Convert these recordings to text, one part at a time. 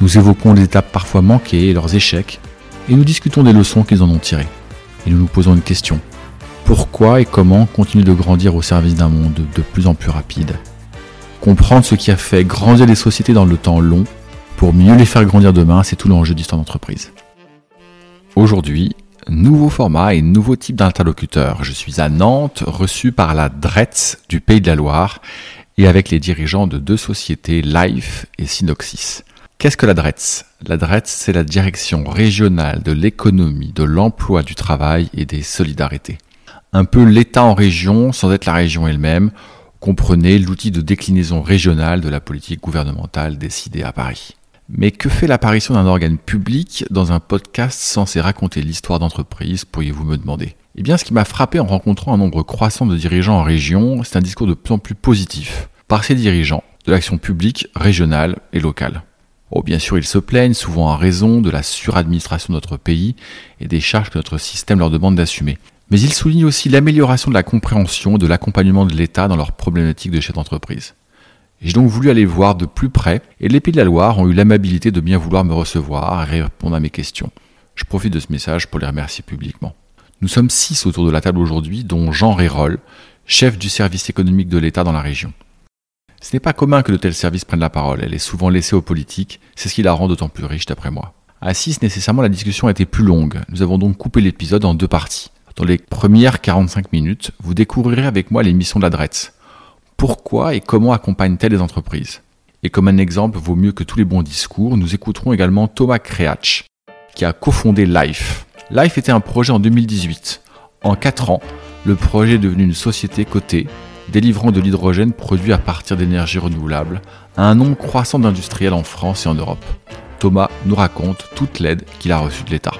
nous évoquons les étapes parfois manquées et leurs échecs, et nous discutons des leçons qu'ils en ont tirées. Et nous nous posons une question pourquoi et comment continuer de grandir au service d'un monde de plus en plus rapide? Comprendre ce qui a fait grandir les sociétés dans le temps long pour mieux les faire grandir demain, c'est tout l'enjeu d'histoire d'entreprise. Aujourd'hui, nouveau format et nouveau type d'interlocuteur. Je suis à Nantes, reçu par la DRETS du Pays de la Loire et avec les dirigeants de deux sociétés, Life et Synoxis. Qu'est-ce que la DRETS La DRETS, c'est la direction régionale de l'économie, de l'emploi, du travail et des solidarités un peu l'État en région sans être la région elle-même, comprenez l'outil de déclinaison régionale de la politique gouvernementale décidée à Paris. Mais que fait l'apparition d'un organe public dans un podcast censé raconter l'histoire d'entreprise, pourriez-vous me demander? Eh bien, ce qui m'a frappé en rencontrant un nombre croissant de dirigeants en région, c'est un discours de plus en plus positif par ces dirigeants de l'action publique régionale et locale. Oh, bien sûr, ils se plaignent, souvent à raison, de la suradministration de notre pays et des charges que notre système leur demande d'assumer. Mais il souligne aussi l'amélioration de la compréhension et de l'accompagnement de l'État dans leurs problématiques de chef d'entreprise. J'ai donc voulu aller voir de plus près et les Pays de la Loire ont eu l'amabilité de bien vouloir me recevoir et répondre à mes questions. Je profite de ce message pour les remercier publiquement. Nous sommes six autour de la table aujourd'hui, dont Jean Rérol, chef du service économique de l'État dans la région. Ce n'est pas commun que de tels services prennent la parole, elle est souvent laissée aux politiques, c'est ce qui la rend d'autant plus riche d'après moi. À 6, nécessairement, la discussion a été plus longue. Nous avons donc coupé l'épisode en deux parties. Dans les premières 45 minutes, vous découvrirez avec moi les missions de la Pourquoi et comment accompagne-t-elle les entreprises? Et comme un exemple vaut mieux que tous les bons discours, nous écouterons également Thomas Kreatsch, qui a cofondé Life. Life était un projet en 2018. En 4 ans, le projet est devenu une société cotée, délivrant de l'hydrogène produit à partir d'énergies renouvelables à un nombre croissant d'industriels en France et en Europe. Thomas nous raconte toute l'aide qu'il a reçue de l'État.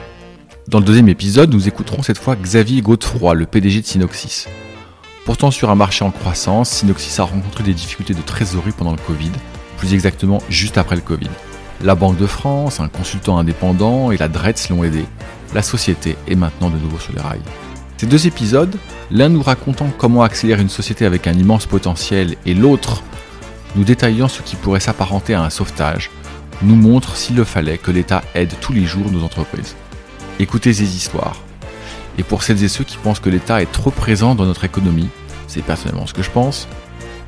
Dans le deuxième épisode, nous écouterons cette fois Xavier Godefroy, le PDG de Synoxis. Pourtant sur un marché en croissance, Synoxis a rencontré des difficultés de trésorerie pendant le Covid, plus exactement juste après le Covid. La Banque de France, un consultant indépendant et la DRETS l'ont aidé. La société est maintenant de nouveau sur les rails. Ces deux épisodes, l'un nous racontant comment accélérer une société avec un immense potentiel et l'autre nous détaillant ce qui pourrait s'apparenter à un sauvetage, nous montrent s'il le fallait que l'État aide tous les jours nos entreprises. Écoutez ces histoires. Et pour celles et ceux qui pensent que l'État est trop présent dans notre économie, c'est personnellement ce que je pense,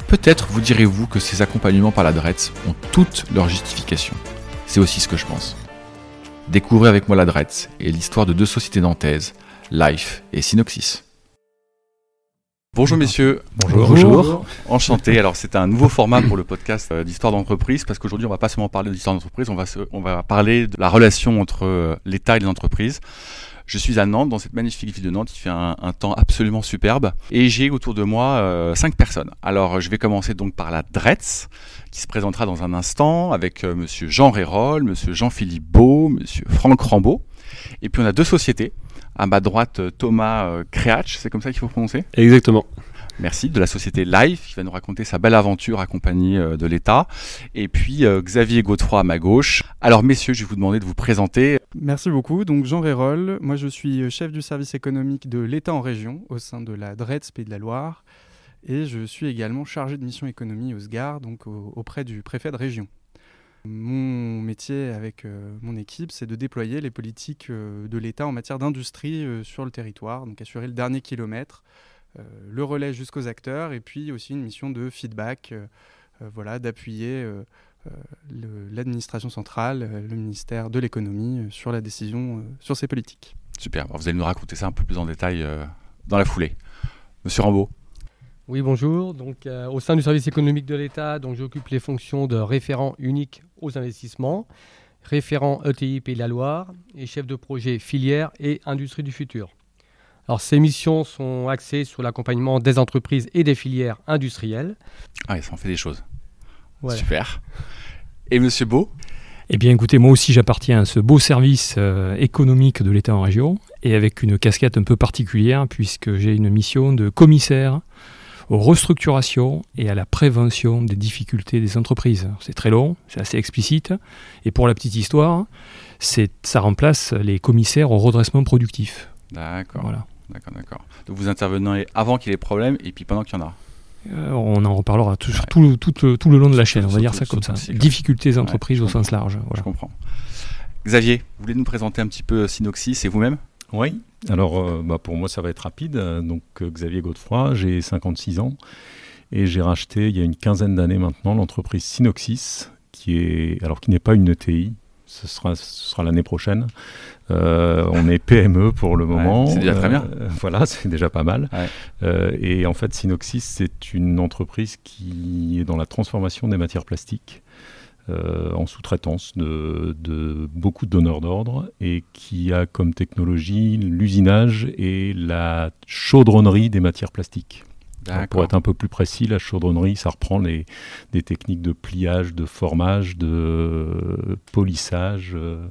peut-être vous direz-vous que ces accompagnements par la DRETS ont toutes leurs justifications. C'est aussi ce que je pense. Découvrez avec moi la DRETS et l'histoire de deux sociétés nantaises, Life et Synoxis. Bonjour messieurs. Bonjour. Bonjour. Enchanté. Alors c'est un nouveau format pour le podcast euh, d'histoire d'entreprise parce qu'aujourd'hui on va pas seulement parler d'histoire d'entreprise, on va on va parler de la relation entre euh, l'État et les entreprises. Je suis à Nantes, dans cette magnifique ville de Nantes. Il fait un, temps absolument superbe. Et j'ai autour de moi euh, cinq personnes. Alors, je vais commencer donc par la DRETS, qui se présentera dans un instant, avec monsieur Jean Rérol, monsieur Jean-Philippe Beau, monsieur Franck Rambaud. Et puis, on a deux sociétés. À ma droite, euh, Thomas euh, Créatch, c'est comme ça qu'il faut prononcer Exactement. Merci, de la société Life, qui va nous raconter sa belle aventure accompagnée euh, de l'État. Et puis Xavier Godefroy à ma gauche. Alors messieurs, je vais vous demander de vous présenter. Merci beaucoup. Donc Jean Rérol, moi je suis chef du service économique de l'État en région au sein de la DRETS Pays de la Loire. Et je suis également chargé de mission économie au SGAR, donc auprès du préfet de région. Mon métier avec euh, mon équipe, c'est de déployer les politiques euh, de l'État en matière d'industrie euh, sur le territoire, donc assurer le dernier kilomètre, le relais jusqu'aux acteurs, et puis aussi une mission de feedback, voilà, d'appuyer l'administration centrale, le ministère de l'économie sur la décision sur ces politiques. Super, vous allez nous raconter ça un peu plus en détail dans la foulée. Monsieur Rambaud. Oui, bonjour. Donc, euh, au sein du service économique de l'État, donc j'occupe les fonctions de référent unique aux investissements, référent ETI Pays de la Loire et chef de projet filière et industrie du futur. Alors, ces missions sont axées sur l'accompagnement des entreprises et des filières industrielles. Ah, ça en fait des choses. Super. Et Monsieur Beau? Eh bien écoutez, moi aussi j'appartiens à ce beau service euh, économique de l'État en région et avec une casquette un peu particulière puisque j'ai une mission de commissaire aux restructurations et à la prévention des difficultés des entreprises. C'est très long, c'est assez explicite et pour la petite histoire, ça remplace les commissaires au redressement productif. D'accord. Voilà. D'accord, d'accord. Donc vous intervenez avant qu'il y ait des problèmes et puis pendant qu'il y en a. Euh, on en reparlera tout, tout, le long de la chaîne, on va dire ça comme ça. Difficultés des entreprises au sens large. Je comprends. Xavier, vous voulez nous présenter un petit peu Synoxis et vous-même? Oui, alors euh, bah, pour moi ça va être rapide. Donc euh, Xavier Godefroy, j'ai 56 ans et j'ai racheté il y a une quinzaine d'années maintenant l'entreprise Synoxis, qui est alors qui n'est pas une ETI, ce sera, ce sera l'année prochaine. Euh, on est PME pour le moment. c'est déjà très bien. Euh, voilà, c'est déjà pas mal. Euh, et en fait, Synoxis, c'est une entreprise qui est dans la transformation des matières plastiques. En sous-traitance de, de, beaucoup de donneurs d'ordre et qui a comme technologie l'usinage et la chaudronnerie des matières plastiques. Pour être un peu plus précis, la chaudronnerie, ça reprend les, des techniques de pliage, de formage, de polissage, euh,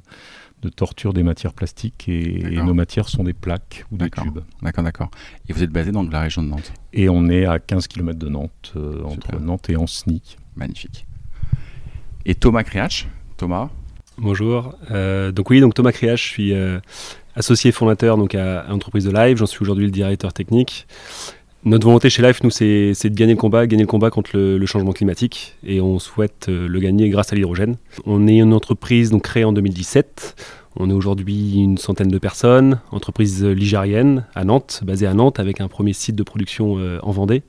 de torture des matières plastiques. Et, nos matières sont des plaques ou des tubes. D'accord, d'accord. Et vous êtes basé dans la région de Nantes? Et on est à 15 km de Nantes, euh, entre Nantes et Anceny. Magnifique. Et Thomas Criach Thomas Bonjour. Euh, donc oui, donc Thomas Criach, je suis associé fondateur donc à, l'entreprise de Live. J'en suis aujourd'hui le directeur technique. Notre volonté chez Life, nous, c'est de gagner le combat, gagner le combat contre le, changement climatique, et on souhaite euh, le gagner grâce à l'hydrogène. On est une entreprise donc créée en 2017. On est aujourd'hui une centaine de personnes, entreprise ligérienne à Nantes, basée à Nantes, avec un premier site de production euh, en Vendée.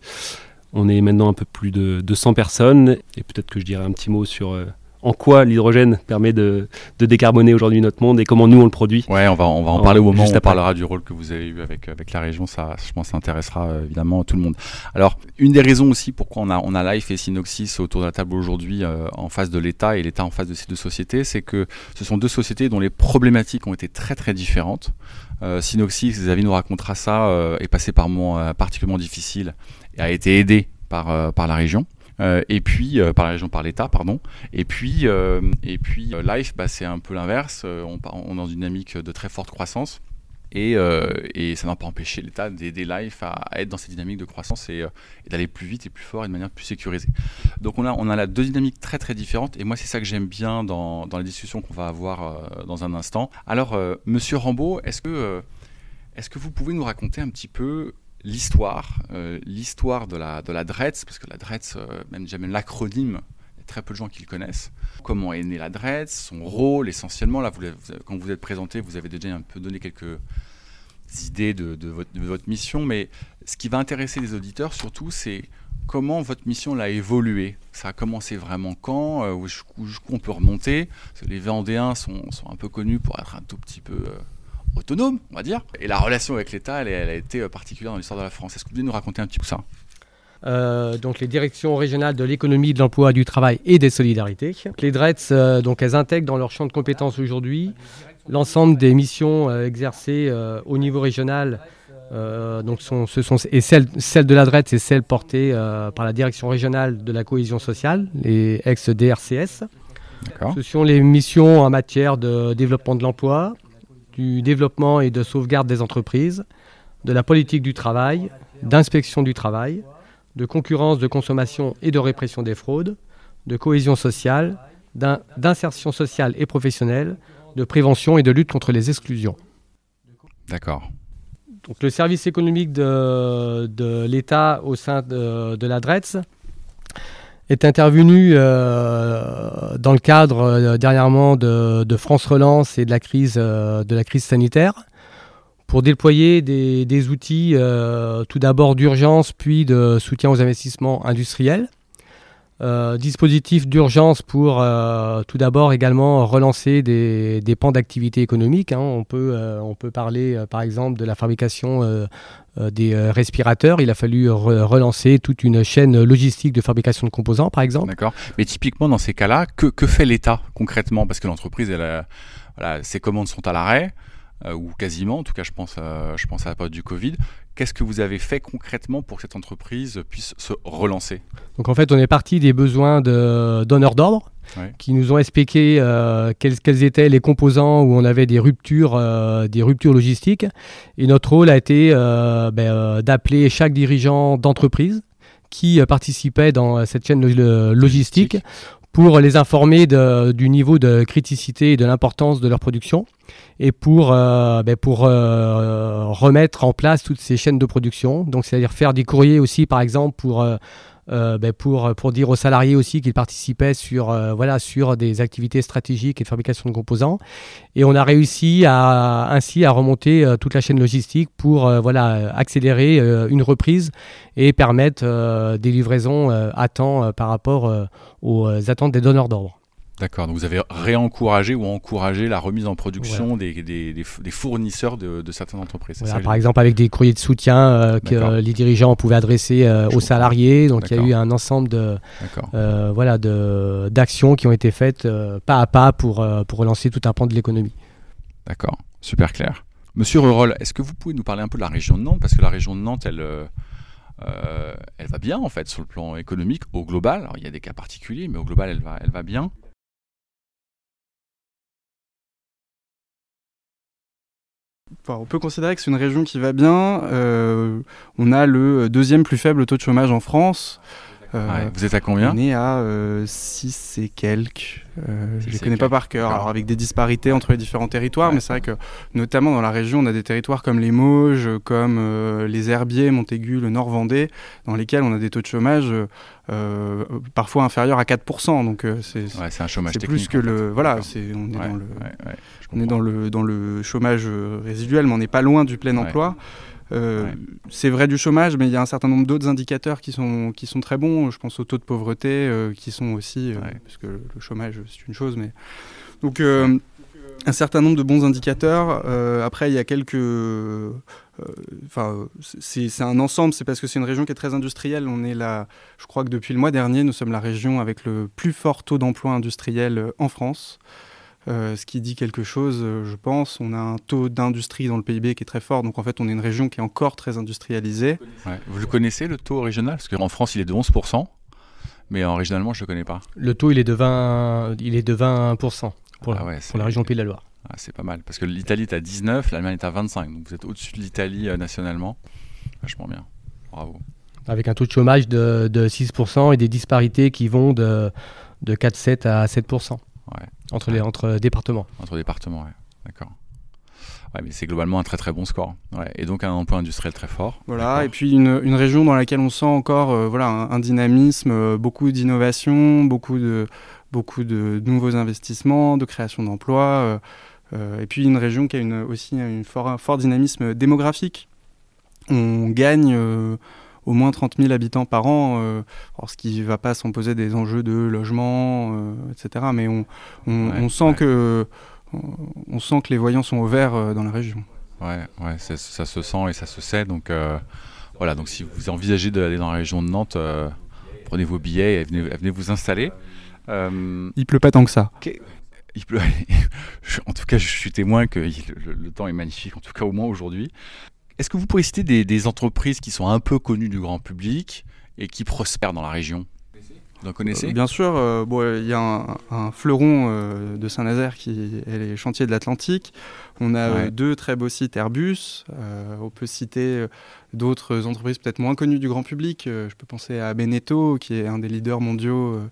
On est maintenant un peu plus de 200 personnes, et peut-être que je dirai un petit mot sur euh, en quoi l'hydrogène permet de, décarboner aujourd'hui notre monde et comment nous on le produit. Ouais, on va, on va en parler au moment où on parlera du rôle que vous avez eu avec, avec la région. Ça, je pense, ça intéressera euh, évidemment tout le monde. Alors, une des raisons aussi pourquoi on a, on a Life et Synoxis autour de la table aujourd'hui euh, en face de l'État et l'État en face de ces deux sociétés, c'est que ce sont deux sociétés dont les problématiques ont été très très différentes. Euh, Synoxis, Xavier nous racontera ça, euh, est passé par un moment particulièrement difficile et a été aidé par, par la région. Euh, et puis euh, par la région, par l'État, pardon. Et puis, euh, et puis Life, bah, c'est un peu l'inverse. On, est dans une dynamique de très forte croissance. Et, et, ça n'a pas empêché l'État d'aider Life à, être dans cette dynamique de croissance et, d'aller plus vite et plus fort et de manière plus sécurisée. Donc on a, on a deux dynamiques très très différentes et moi c'est ça que j'aime bien dans, dans, les discussions qu'on va avoir dans un instant. Alors Monsieur Rambaud, est-ce que, est-ce que vous pouvez nous raconter un petit peu l'histoire, euh, l'histoire de la, de la DRETS, parce que la DRETS, euh, même jamais l'acronyme, il y a très peu de gens qui le connaissent. Comment est née la DRETS, son rôle essentiellement. Là, vous, quand vous êtes présenté, vous avez déjà un peu donné quelques idées de, de, votre, mission, mais ce qui va intéresser les auditeurs surtout, c'est comment votre mission a évolué. Ça a commencé vraiment quand euh, Jusqu'où on peut remonter Les Vendéens sont, sont, un peu connus pour être un tout petit peu autonome, on va dire. Et la relation avec l'État, elle, a été euh, particulière dans l'histoire de la France. Est-ce que vous pouvez nous raconter un petit peu ça? Euh, donc les directions régionales de l'économie, de l'emploi, du travail et des solidarités. Les DRETS, euh, donc elles intègrent dans leur champ de compétences aujourd'hui l'ensemble des missions exercées au niveau régional. donc sont, ce sont, et celles de la DRETS et celles portées par la direction régionale de la cohésion sociale, les ex-DRCS. Ce sont les missions en matière de développement de l'emploi, du développement et de sauvegarde des entreprises, de la politique du travail, d'inspection du travail, de concurrence, de consommation et de répression des fraudes, de cohésion sociale, d'insertion sociale et professionnelle, de prévention et de lutte contre les exclusions. D'accord. Donc, le service économique de, l'État au sein de, de la DRETS est intervenu euh, dans le cadre euh, dernièrement de, France Relance et de la crise, euh, de la crise sanitaire pour déployer des, outils tout d'abord d'urgence puis de soutien aux investissements industriels. dispositif d'urgence pour tout d'abord également relancer des, pans d'activité économique. Hein. On, peut, on peut parler par exemple de la fabrication des euh, respirateurs. Il a fallu relancer toute une chaîne logistique de fabrication de composants, par exemple. D'accord. Mais typiquement, dans ces cas-là, que, fait l'État concrètement? Parce que l'entreprise, voilà, ses commandes sont à l'arrêt. Ou quasiment, en tout cas je pense à, je pense à la période du Covid. Qu'est-ce que vous avez fait concrètement pour que cette entreprise puisse se relancer? Donc en fait, on est parti des besoins de donneurs d'ordre qui nous ont expliqué euh, quels, étaient les composants où on avait des ruptures, euh, des ruptures logistiques. Et notre rôle a été euh, ben, d'appeler chaque dirigeant d'entreprise qui participait dans cette chaîne logistique pour les informer du niveau de criticité et de l'importance de leur production et pour, ben, pour remettre en place toutes ces chaînes de production. Donc, c'est-à-dire faire des courriers aussi, par exemple, pour euh, ben pour, pour dire aux salariés aussi qu'ils participaient sur, euh, voilà, sur des activités stratégiques et de fabrication de composants. Et on a réussi à, ainsi à remonter euh, toute la chaîne logistique pour voilà, accélérer une reprise et permettre des livraisons à temps par rapport aux attentes des donneurs d'ordre. D'accord, donc vous avez réencouragé ou encouragé la remise en production des, des, des, fournisseurs de, de, certaines entreprises. par exemple, avec des courriers de soutien euh, que les dirigeants pouvaient adresser euh, aux salariés. Donc il y a eu un ensemble de euh, voilà d'actions qui ont été faites pas à pas pour, pour relancer tout un pan de l'économie. D'accord, super clair. Monsieur Rurol, est-ce que vous pouvez nous parler un peu de la région de Nantes? Parce que la région de Nantes, elle, elle va bien en fait sur le plan économique au global. Alors, il y a des cas particuliers, mais au global, elle va, elle va bien. On peut considérer que c'est une région qui va bien. Euh, on a le deuxième plus faible taux de chômage en France. Euh, vous êtes à combien On est à 6 euh, et quelques. je ne les connais pas par cœur. Alors avec des disparités entre les différents territoires, mais c'est vrai que notamment dans la région, on a des territoires comme les Mauges, comme les Herbiers, Montaigu, le Nord Vendée, dans lesquels on a des taux de chômage parfois inférieurs à 4%. Donc c'est un chômage plus que le voilà, on est dans le on est dans le, dans le chômage résiduel, mais on n'est pas loin du plein emploi. Euh, c'est vrai du chômage, mais il y a un certain nombre d'autres indicateurs qui sont, qui sont très bons. Je pense au taux de pauvreté, euh, qui sont aussi, euh, parce que le chômage c'est une chose, mais donc un certain nombre de bons indicateurs. après, il y a quelques, enfin, c'est un ensemble. C'est parce que c'est une région qui est très industrielle. On est là, je crois que depuis le mois dernier, nous sommes la région avec le plus fort taux d'emploi industriel en France. Euh, ce qui dit quelque chose, euh, je pense. On a un taux d'industrie dans le PIB qui est très fort, donc en fait on est une région qui est encore très industrialisée. Vous le connaissez le taux régional? Parce qu'en France il est de 11%, mais en régionalement je ne le connais pas. Le taux il est de 20%, il est de 20% pour, ah la région Pays de la Loire. Ah, c'est pas mal, parce que l'Italie est à 19, l'Allemagne est à 25, donc vous êtes au-dessus de l'Italie euh, nationalement. Vachement bien, bravo. Avec un taux de chômage de, 6% et des disparités qui vont de, de 4,7 à 7%. Entre, les, entre départements. Entre départements, ouais. D'accord. Ouais, mais c'est globalement un très très bon score. Ouais. Et donc un emploi industriel très fort. Voilà, et puis une, une, région dans laquelle on sent encore euh, voilà, un, dynamisme, euh, beaucoup d'innovation, beaucoup de, beaucoup de nouveaux investissements, de création d'emplois. Euh, et puis une région qui a une, aussi un fort, fort dynamisme démographique. On gagne au moins 30 000 habitants par an, euh, ce qui ne va pas sans poser des enjeux de logement, euh, etc. Mais on, on, sent que, on, sent que les voyants sont au vert euh, dans la région. Ouais, ouais ça se sent et ça se sait. Donc voilà, donc si vous envisagez d'aller dans la région de Nantes, prenez vos billets et venez, vous installer. Il pleut pas tant que ça. Il pleut. en tout cas, je suis témoin que le, temps est magnifique, en tout cas au moins aujourd'hui. Est-ce que vous pourriez citer des, entreprises qui sont un peu connues du grand public et qui prospèrent dans la région? Vous en connaissez? Euh, Bien sûr, euh, il y a un, fleuron euh, de Saint-Nazaire qui est les chantiers de l'Atlantique. On a deux très beaux sites Airbus. on peut citer d'autres entreprises peut-être moins connues du grand public. je peux penser à Beneteau, qui est un des leaders mondiaux euh,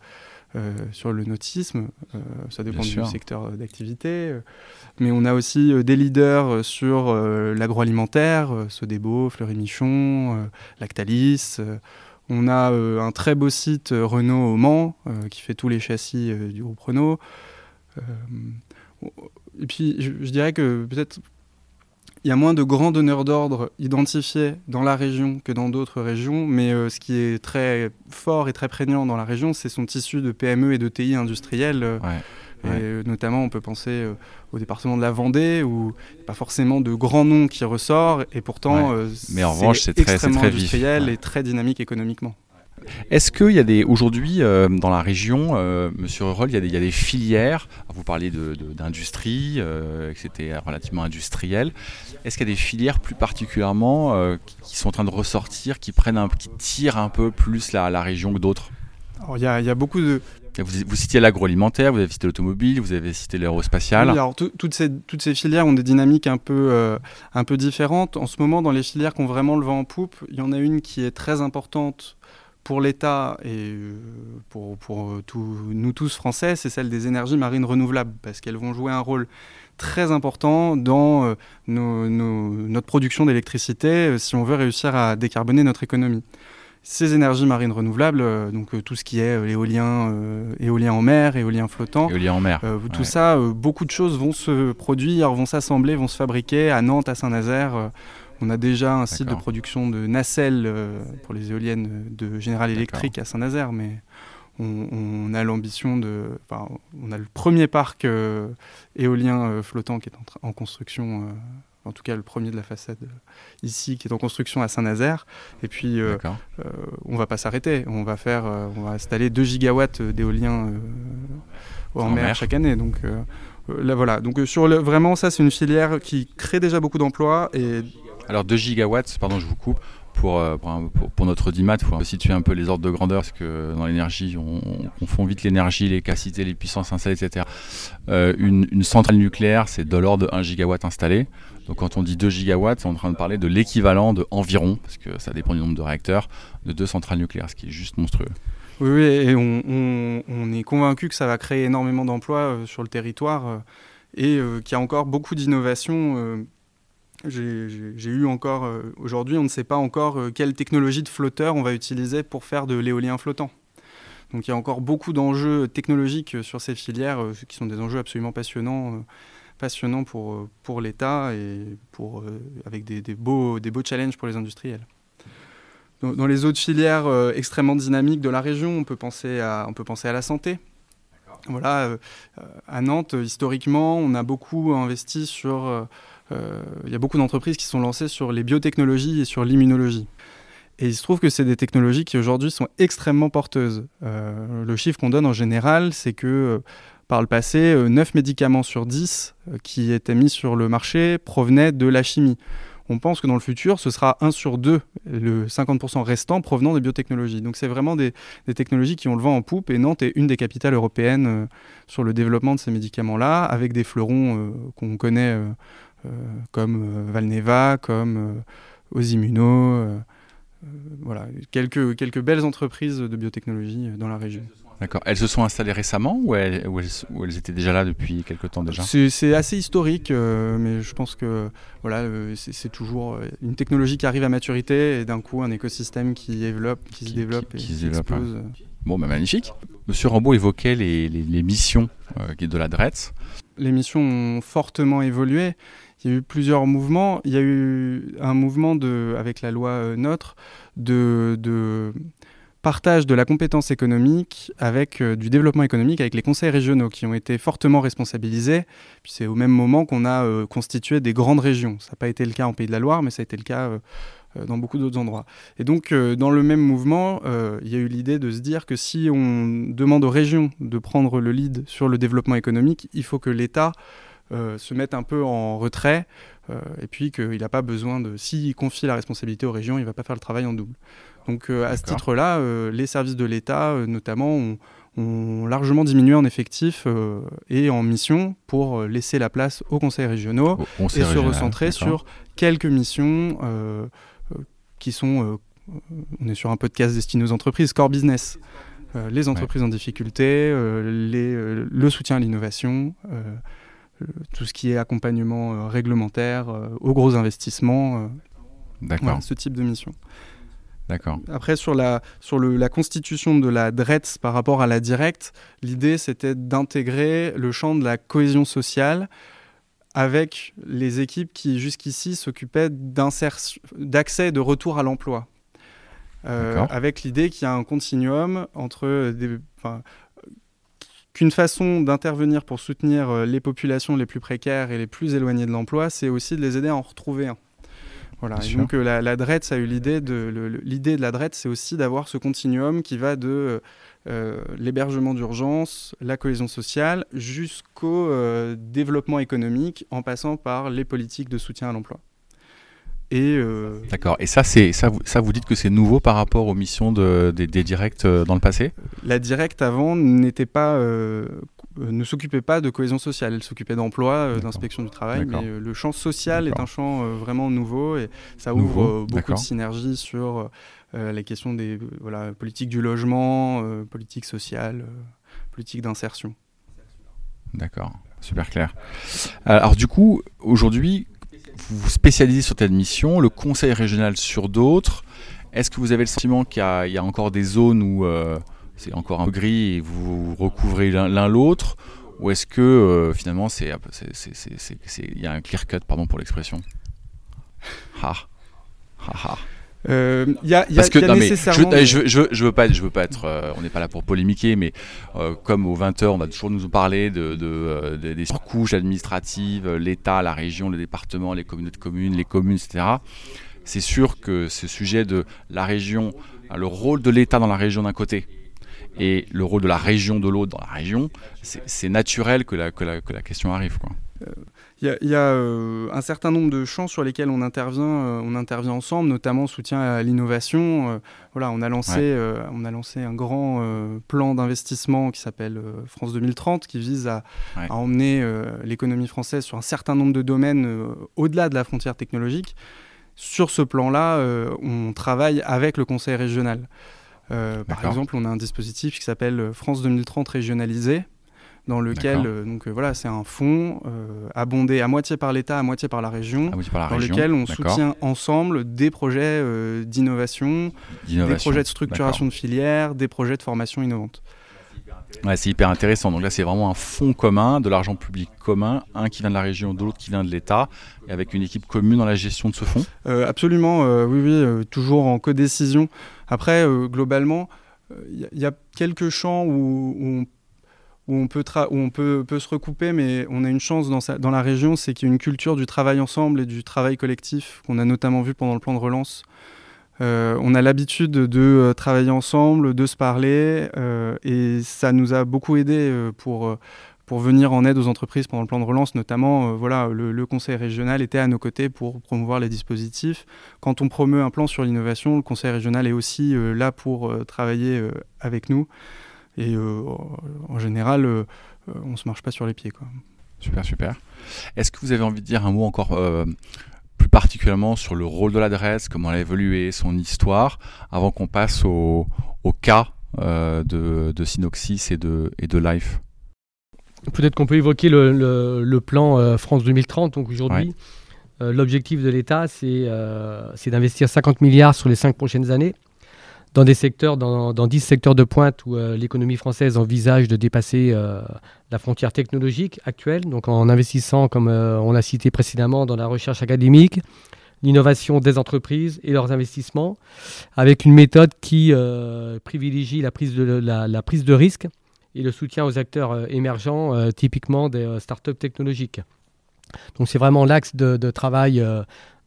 sur le nautisme. Euh, ça dépend du secteur d'activité. Mais on a aussi euh, des leaders sur l'agroalimentaire, Sodebo, Fleury Michon, Lactalis. On a un très beau site Renault au Mans qui fait tous les châssis du groupe Renault. et puis je dirais que peut-être il y a moins de grands donneurs d'ordre identifiés dans la région que dans d'autres régions, mais euh, ce qui est très fort et très prégnant dans la région, c'est son tissu de PME et de TI industriels. Euh, et notamment, on peut penser euh, au département de la Vendée, où il n'y a pas forcément de grands noms qui ressortent, et pourtant, mais en revanche, c'est très, extrêmement industriel et très dynamique économiquement. Est-ce qu'il y a des aujourd'hui euh, dans la région, euh, Monsieur il, il, y a des filières. Vous parlez d'industrie, euh, que c'était relativement industriel. Est-ce qu'il y a des filières plus particulièrement euh, qui, sont en train de ressortir, qui prennent, un, qui tirent un peu plus la, la région que d'autres? Il y, a, il y a beaucoup de, vous, vous, citiez l'agroalimentaire, vous avez cité l'automobile, vous avez cité l'aérospatial. Oui, alors toutes ces, toutes ces filières ont des dynamiques un peu, euh, un peu différentes. En ce moment, dans les filières qui ont vraiment le vent en poupe, il y en a une qui est très importante pour l'État et euh, pour, pour tout, nous tous français, c'est celle des énergies marines renouvelables, parce qu'elles vont jouer un rôle très important dans euh, nos, nos, notre production d'électricité si on veut réussir à décarboner notre économie ces énergies marines renouvelables, euh, donc euh, tout ce qui est euh, éolien, éolien en mer, éolien flottant, éolien en mer, tout ouais. ça, beaucoup de choses vont se produire, vont s'assembler, vont se fabriquer à Nantes, à Saint-Nazaire. On a déjà un site de production de nacelles pour les éoliennes de General Electric à Saint-Nazaire, mais on, on a l'ambition de, enfin, on a le premier parc éolien flottant qui est en, en construction en tout cas le premier de la façade euh, ici qui est en construction à Saint-Nazaire. Et puis euh, euh, on va pas s'arrêter, on va faire, euh, on va installer 2 gigawatts d'éolien euh, en, en, mer, mer. chaque année. Donc là voilà. Donc sur le, vraiment ça c'est une filière qui crée déjà beaucoup d'emplois et alors 2 gigawatts, pardon je vous coupe, pour, pour, pour, notre DIMAT, il faut situer un peu les ordres de grandeur, parce que dans l'énergie, on, on, confond vite l'énergie, les capacités, les puissances installées, etc. Euh, une, centrale nucléaire, c'est de l'ordre de 1 gigawatt installé. Donc quand on dit 2 gigawatts, on est en train de parler de l'équivalent de environ, parce que ça dépend du nombre de réacteurs, de deux centrales nucléaires, ce qui est juste monstrueux. Oui, oui et on, est convaincu que ça va créer énormément d'emplois euh, sur le territoire euh, et euh, qu'il y a encore beaucoup d'innovations j'ai eu encore euh, aujourd'hui, on ne sait pas encore euh, quelle technologie de flotteur on va utiliser pour faire de l'éolien flottant. Donc il y a encore beaucoup d'enjeux technologiques sur ces filières euh, qui sont des enjeux absolument passionnants, passionnants pour, pour l'État et pour, avec des, des, beaux, des beaux challenges pour les industriels. Dans, dans les autres filières extrêmement dynamiques de la région, on peut penser à, on peut penser à la santé. Voilà, euh, à Nantes, historiquement, on a beaucoup investi sur. Euh, il y a beaucoup d'entreprises qui sont lancées sur les biotechnologies et sur l'immunologie. Et il se trouve que c'est des technologies qui aujourd'hui sont extrêmement porteuses. Euh, le chiffre qu'on donne en général, c'est que euh, par le passé, 9 médicaments sur 10 euh, qui étaient mis sur le marché provenaient de la chimie. On pense que dans le futur, ce sera 1 sur 2, le 50% restant provenant des biotechnologies. Donc c'est vraiment des, technologies qui ont le vent en poupe et Nantes est une des capitales européennes euh, sur le développement de ces médicaments-là, avec des fleurons euh, qu'on connaît comme Valneva, comme Osimmuno voilà, quelques, quelques belles entreprises de biotechnologie dans la région. D'accord. Elles se sont installées récemment ou elles, ou elles, ou elles étaient déjà là depuis quelques temps déjà? C'est assez historique, euh, mais je pense que voilà, euh, c'est toujours une technologie qui arrive à maturité et d'un coup un écosystème qui, développe, qui, qui se développe qui, et qui, qui développe, explose. Hein. Bon, bah, magnifique. Monsieur Rambaud évoquait les, les, les missions euh, de la DRETS. Les missions ont fortement évolué. Il y a eu plusieurs mouvements. Il y a eu un mouvement de, avec la loi euh, NOTRe de, partage de la compétence économique avec euh, du développement économique avec les conseils régionaux qui ont été fortement responsabilisés. Puis c'est au même moment qu'on a euh, constitué des grandes régions. Ça n'a pas été le cas en Pays de la Loire, mais ça a été le cas dans beaucoup d'autres endroits. Et donc, dans le même mouvement, il y a eu l'idée de se dire que si on demande aux régions de prendre le lead sur le développement économique, il faut que l'État se mette un peu en retrait euh, et puis qu'il n'a pas besoin de... S'il confie la responsabilité aux régions, il ne va pas faire le travail en double. Donc, euh, à ce titre-là, euh, les services de l'État, notamment, ont, ont largement diminué en effectif euh, et en mission pour laisser la place aux conseils régionaux Au conseil et se recentrer sur quelques missions euh, qui sont, euh, on est sur un podcast destiné aux entreprises, core business. Euh, les entreprises ouais. en difficulté, euh, les, euh, le soutien à l'innovation, tout ce qui est accompagnement réglementaire, aux gros investissements. D'accord. Voilà, ce type de mission. D'accord. Après, sur, la, sur le, la constitution de la DRETS par rapport à la directe, l'idée c'était d'intégrer le champ de la cohésion sociale avec les équipes qui jusqu'ici s'occupaient d'accès et de retour à l'emploi. Euh, avec l'idée qu'il y a un continuum entre des, qu'une façon d'intervenir pour soutenir les populations les plus précaires et les plus éloignées de l'emploi, c'est aussi de les aider à en retrouver un. Voilà. donc la, la DRED, ça a eu l'idée de l'idée de la DRED, c'est aussi d'avoir ce continuum qui va de l'hébergement d'urgence, la cohésion sociale, jusqu'au développement économique, en passant par les politiques de soutien à l'emploi. Euh, D'accord. Et ça, c'est ça, vous, ça, vous dites que c'est nouveau par rapport aux missions de, des, directs euh, dans le passé? La directe avant n'était pas, euh, ne s'occupait pas de cohésion sociale. Elle s'occupait d'emploi, d'inspection du travail. Mais le champ social est un champ vraiment nouveau et ça ouvre beaucoup de synergies sur les questions des voilà, politiques du logement, politique sociale, politique d'insertion. D'accord. Super clair. Alors du coup, aujourd'hui, vous vous spécialisez sur telle mission, le conseil régional sur d'autres. Est-ce que vous avez le sentiment qu'il y, a encore des zones où euh, c'est encore un peu gris et vous recouvrez l'un l'autre? Ou est-ce que euh, finalement il y a un clear cut, pardon pour l'expression. Ha Ha ha euh, y a, Parce que nécessairement je, je, je, veux pas, je veux pas être, euh, on n'est pas là pour polémiquer, mais euh, comme aux 20h, on va toujours nous parler de, de, euh, des surcouches administratives, l'État, la région, le département, les communautés de communes, les communes, etc. C'est sûr que ce sujet de la région, le rôle de l'État dans la région d'un côté, et le rôle de la région de l'autre dans la région, c'est naturel que la, que la, que la question arrive. Quoi. Il y a, euh, un certain nombre de champs sur lesquels on intervient, euh, on intervient ensemble, notamment soutien à l'innovation. Euh, voilà, on a lancé, on a lancé un grand plan d'investissement qui s'appelle France 2030, qui vise à, emmener l'économie française sur un certain nombre de domaines au-delà de la frontière technologique. Sur ce plan-là, on travaille avec le Conseil régional. par exemple, on a un dispositif qui s'appelle France 2030 régionalisé, dans lequel euh, donc euh, voilà c'est un fonds euh, abondé à moitié par l'État, à moitié par la région, dans lequel on soutient ensemble des projets d'innovation, des projets de structuration de filières, des projets de formation innovante. Ouais, c'est hyper intéressant. Donc là, c'est vraiment un fonds commun, de l'argent public commun, un qui vient de la région, de l'autre qui vient de l'État, et avec une équipe commune dans la gestion de ce fonds Absolument, oui, oui, toujours en codécision. Après, globalement, il y, a quelques champs où, où on où on, peut, se recouper, mais on a une chance dans, la région, c'est qu'il y a une culture du travail ensemble et du travail collectif qu'on a notamment vu pendant le plan de relance. Euh, on a l'habitude de euh, travailler ensemble, de se parler, euh, et ça nous a beaucoup aidé pour, venir en aide aux entreprises pendant le plan de relance. Notamment, voilà, le, conseil régional était à nos côtés pour promouvoir les dispositifs. Quand on promeut un plan sur l'innovation, le conseil régional est aussi là pour travailler avec nous. Et euh, en général, euh, on se marche pas sur les pieds. Quoi. Super, super. Est-ce que vous avez envie de dire un mot encore euh, plus particulièrement sur le rôle de l'adresse, comment elle a évolué, son histoire, avant qu'on passe au, cas de, de, Synoxis et de, et de Life? Peut-être qu'on peut évoquer le, plan France 2030. Donc aujourd'hui, l'objectif de l'État, c'est d'investir 50 milliards sur les 5 prochaines années dans des secteurs, dans, dans 10 secteurs de pointe où euh, l'économie française envisage de dépasser euh, la frontière technologique actuelle, donc en investissant, comme euh, on l'a cité précédemment, dans la recherche académique, l'innovation des entreprises et leurs investissements, avec une méthode qui privilégie la prise, de, risque et le soutien aux acteurs émergents, typiquement des startups technologiques. Donc c'est vraiment l'axe de, travail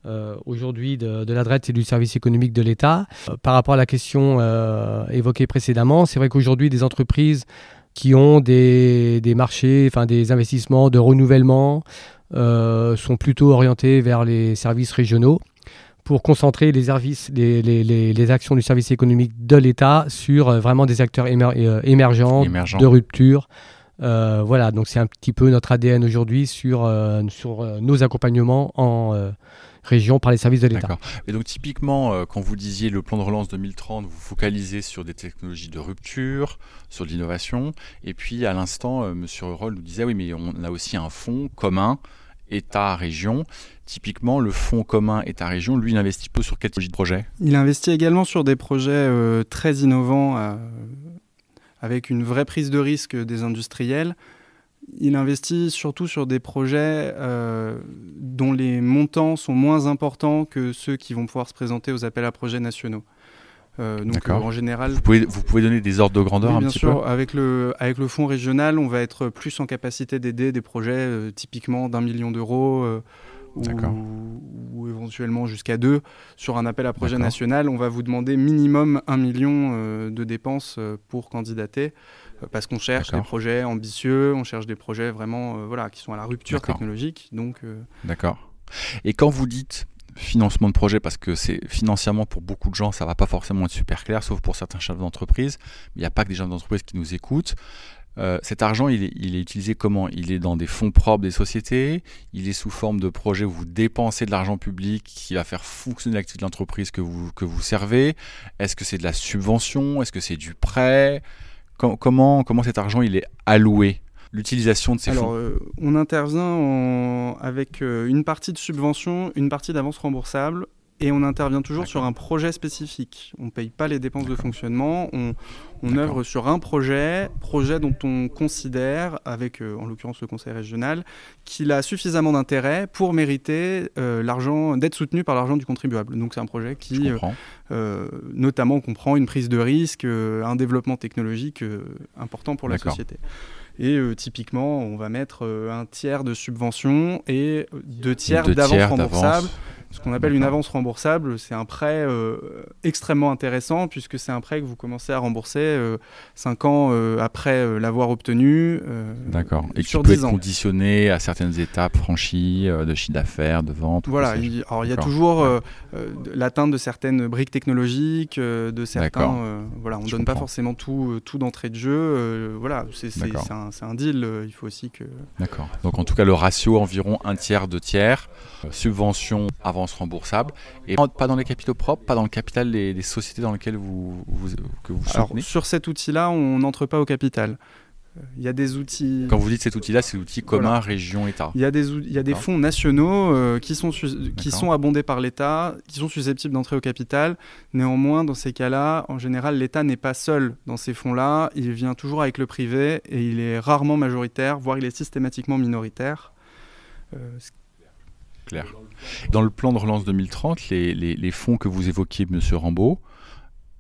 euh, aujourd'hui de, de l'adresse et du service économique de l'État. Euh, par rapport à la question euh, évoquée précédemment, c'est vrai qu'aujourd'hui, des entreprises qui ont des, des, marchés, enfin des investissements de renouvellement, sont plutôt orientées vers les services régionaux pour concentrer les, services, les, les, les, actions du service économique de l'État sur vraiment des acteurs émergents, de rupture. voilà, donc c'est un petit peu notre ADN aujourd'hui sur, sur nos accompagnements en région par les services de l'État. Et donc typiquement, euh, quand vous disiez le plan de relance 2030, vous focalisez sur des technologies de rupture, sur de l'innovation, et puis à l'instant, euh, Monsieur Roll nous disait oui, mais on a aussi un fonds commun. État-région. Typiquement, le fonds commun État-région, lui, il investit peu sur quel type de projet? Il investit également sur des projets euh, très innovants, avec une vraie prise de risque des industriels, il investit surtout sur des projets euh, dont les montants sont moins importants que ceux qui vont pouvoir se présenter aux appels à projets nationaux. Euh, donc en général, vous pouvez, vous pouvez donner des ordres de grandeur un bien petit sûr, Avec le avec le fonds régional, on va être plus en capacité d'aider des projets euh, typiquement d'un million d'euros ou, éventuellement jusqu'à deux. Sur un appel à projet national, on va vous demander minimum un million de dépenses pour candidater parce qu'on cherche des projets ambitieux, on cherche des projets vraiment voilà, qui sont à la rupture technologique. Donc, D'accord. Et quand vous dites financement de projet, parce que c'est financièrement pour beaucoup de gens, ça va pas forcément être super clair, sauf pour certains chefs d'entreprise. Il n'y a pas que des chefs d'entreprise qui nous écoutent. Euh, cet argent, il est, utilisé comment? Il est dans des fonds propres des sociétés, il est sous forme de projet où vous dépensez de l'argent public qui va faire fonctionner l'activité de l'entreprise que vous, que vous servez? Est-ce que c'est de la subvention? Est-ce que c'est du prêt? Comment, comment cet argent il est alloué? L'utilisation de ces fonds? euh, On intervient avec euh, une partie de subvention, une partie d'avance remboursable et on intervient toujours sur un projet spécifique. On ne paye pas les dépenses de fonctionnement, on, œuvre sur un projet, projet dont on considère, avec euh, en l'occurrence le conseil régional, qu'il a suffisamment d'intérêt pour mériter euh, l'argent, d'être soutenu par l'argent du contribuable. Donc c'est un projet qui euh, notamment comprend une prise de risque, un développement technologique important pour la société. Et typiquement, on va mettre un tiers de subvention et deux tiers d'avance remboursable ce qu'on appelle une avance remboursable, c'est un prêt euh, extrêmement intéressant puisque c'est un prêt que vous commencez à rembourser euh, 5 ans euh, après euh, l'avoir obtenu. D'accord. Et qui peut être conditionné à certaines étapes franchies de chiffre d'affaires, de vente. Voilà. Il, alors il y a toujours l'atteinte de certaines briques technologiques, de certains. voilà, on ne donne pas forcément tout, tout d'entrée de jeu. voilà, c'est un, un, deal. il faut aussi que. D'accord. Donc en tout cas le ratio environ un tiers, deux tiers, subvention avant remboursable et pas dans les capitaux propres, pas dans le capital des, sociétés dans lesquelles vous, vous que vous soutenez? sur cet outil-là, on n'entre pas au capital. Il y a des outils. Quand vous dites cet outil-là, c'est l'outil commun région-État. Il y a des, il y a des fonds nationaux euh, qui, sont qui sont abondés par l'État, qui sont susceptibles d'entrer au capital. Néanmoins, dans ces cas-là, en général, l'État n'est pas seul dans ces fonds-là. Il vient toujours avec le privé et il est rarement majoritaire, voire il est systématiquement minoritaire. Euh, Clair. Dans le plan de relance 2030, les, fonds que vous évoquiez, Monsieur Rambaud,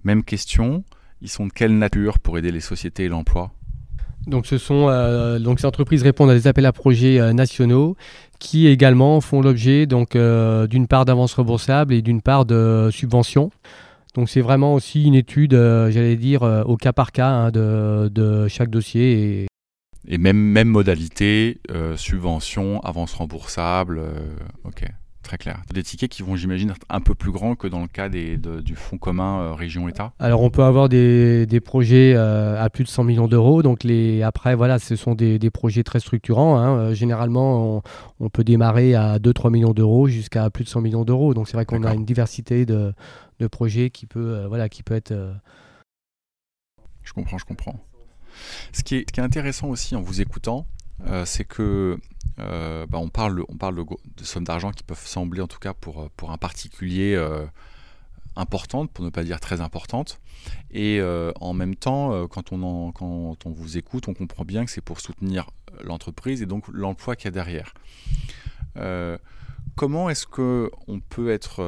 même question, ils sont de quelle nature pour aider les sociétés et l'emploi? Donc, ce sont, euh, donc ces entreprises répondent à des appels à projets euh, nationaux qui également font l'objet donc euh, d'une part d'avance remboursable et d'une part de subvention. Donc c'est vraiment aussi une étude, j'allais dire, au cas par cas hein, de, de, chaque dossier. Et et même, même modalité, subvention, avance remboursable, ok, très clair. Des tickets qui vont, j'imagine, être un peu plus grands que dans le cas des, du fonds commun euh, région-État Alors on peut avoir des, des projets à plus de 100 millions d'euros, donc les, après, voilà, ce sont des, des projets très structurants. Hein. généralement, on, on, peut démarrer à 2-3 millions d'euros jusqu'à plus de 100 millions d'euros, donc c'est vrai qu'on a une diversité de, de projets qui peut, voilà, qui peut être... Je comprends, je comprends. Ce qui, est, intéressant aussi en vous écoutant, euh, c'est que euh, bah, on parle, on de, sommes d'argent qui peuvent sembler, en tout cas pour, pour un particulier, euh, importantes, pour ne pas dire très importantes. Et en même temps, quand on, quand on vous écoute, on comprend bien que c'est pour soutenir l'entreprise et donc l'emploi qu'il y a derrière. comment est-ce qu'on peut être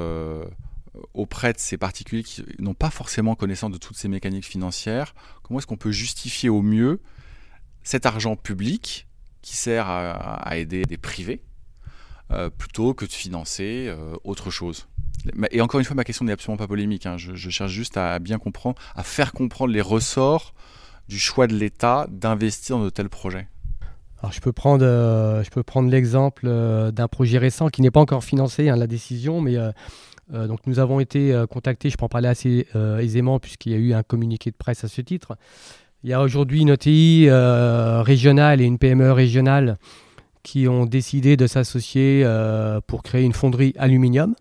auprès de ces particuliers qui n'ont pas forcément connaissance de toutes ces mécaniques financières, comment est-ce qu'on peut justifier au mieux cet argent public qui sert à, aider des privés euh, plutôt que de financer euh, autre chose Et encore une fois, ma question n'est absolument pas polémique. Hein. Je, cherche juste à bien comprendre, à faire comprendre les ressorts du choix de l'État d'investir dans de tels projets. Alors je peux prendre, euh, prendre l'exemple d'un projet récent qui n'est pas encore financé, hein, la décision, mais donc nous avons été contactés, je peux en parler assez aisément puisqu'il y a eu un communiqué de presse à ce titre. Il y a aujourd'hui une ETI régionale et une PME régionale qui ont décidé de s'associer pour créer une fonderie aluminium.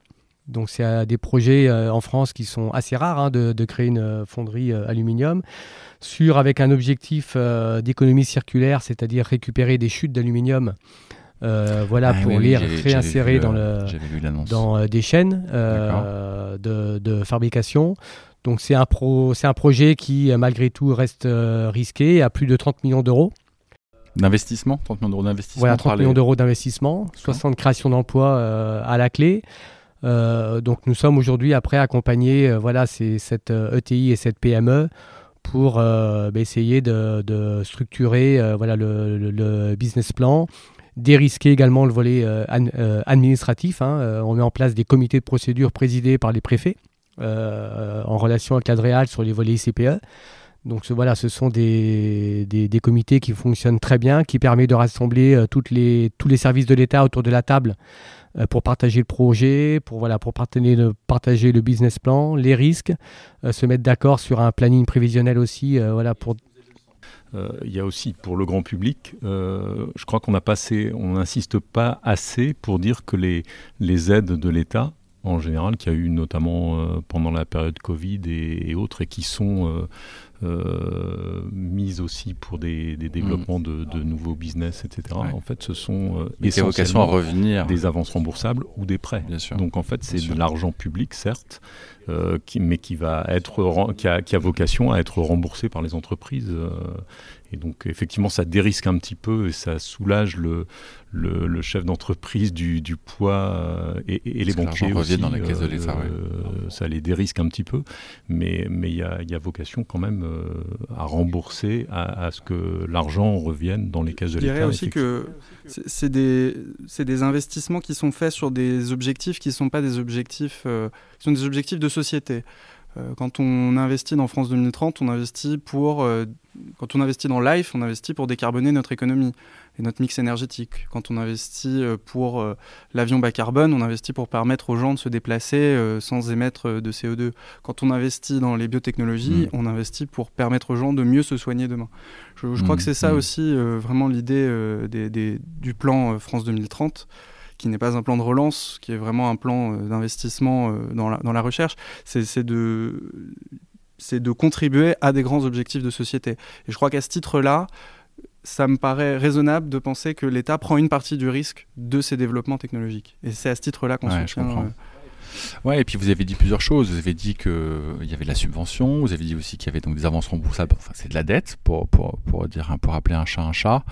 Donc c'est des projets en France qui sont assez rares hein, de, de, créer une fonderie aluminium sur avec un objectif d'économie circulaire, c'est-à-dire récupérer des chutes d'aluminium euh, voilà, ah pour les réinsérer dans, le, dans euh, des chaînes euh, de, de, fabrication. Donc c'est un, pro, un projet qui, malgré tout, reste risqué à plus de 30 millions d'euros. D'investissement? 30 millions d'euros d'investissement Voilà, 30 millions d'euros d'investissement, 60 créations d'emplois à la clé. donc nous sommes aujourd'hui après accompagner voilà, cette ETI e et cette PME pour bah, essayer de, de structurer voilà, le, le, business plan dérisquer également le volet administratif. Hein. on met en place des comités de procédure présidés par les préfets en relation avec l'ADREAL sur les volets ICPE. Donc voilà, ce sont des, des, comités qui fonctionnent très bien, qui permettent de rassembler toutes les, tous les services de l'État autour de la table euh, pour partager le projet, pour, voilà, pour partager, partager le business plan, les risques, euh, se mettre d'accord sur un planning prévisionnel aussi. Euh, voilà, pour... Il y a aussi pour le grand public, je crois qu'on on n'insiste pas assez pour dire que les, les aides de l'État en général, qui a eu notamment pendant la période Covid et, autres, et qui sont euh, mise aussi pour des, développements de, nouveaux business, etc. En fait, ce sont euh, essentiellement à revenir. des avances remboursables ou des prêts. Bien sûr. Donc en fait, c'est de l'argent public, certes, euh, qui, mais qui va être qui a, qui a, vocation à être remboursé par les entreprises. Et donc effectivement, ça dérisque un petit peu et ça soulage le, le, chef d'entreprise du, du, poids et, les banquiers aussi, dans la caisse de l'État. Ça les dérisque un petit peu, mais il y, a, y a vocation quand même euh, à rembourser, à, ce que l'argent revienne dans les caisses de l'État. Je dirais aussi que c'est des, des, investissements qui sont faits sur des objectifs qui ne sont pas des objectifs, euh, qui sont des objectifs de société. Euh, quand on investit dans France 2030, on investit pour, quand on investit dans Life, on investit pour décarboner notre économie et notre mix énergétique. Quand on investit euh, pour euh, l'avion bas carbone, on investit pour permettre aux gens de se déplacer euh, sans émettre de CO2. Quand on investit dans les biotechnologies, mm. on investit pour permettre aux gens de mieux se soigner demain. Je, crois mm. que c'est ça mm. aussi vraiment l'idée du plan France 2030 qui n'est pas un plan de relance, qui est vraiment un plan d'investissement dans la, dans, la, recherche, c'est de, de contribuer à des grands objectifs de société. Et je crois qu'à ce titre-là, ça me paraît raisonnable de penser que l'État prend une partie du risque de ces développements technologiques. Et c'est à ce titre-là qu'on se soutient. Euh, Ouais, et puis vous avez dit plusieurs choses. Vous avez dit qu'il y avait de la subvention, vous avez dit aussi qu'il y avait donc des avances remboursables, enfin c'est de la dette, pour, pour, pour, dire, pour appeler un chat un chat.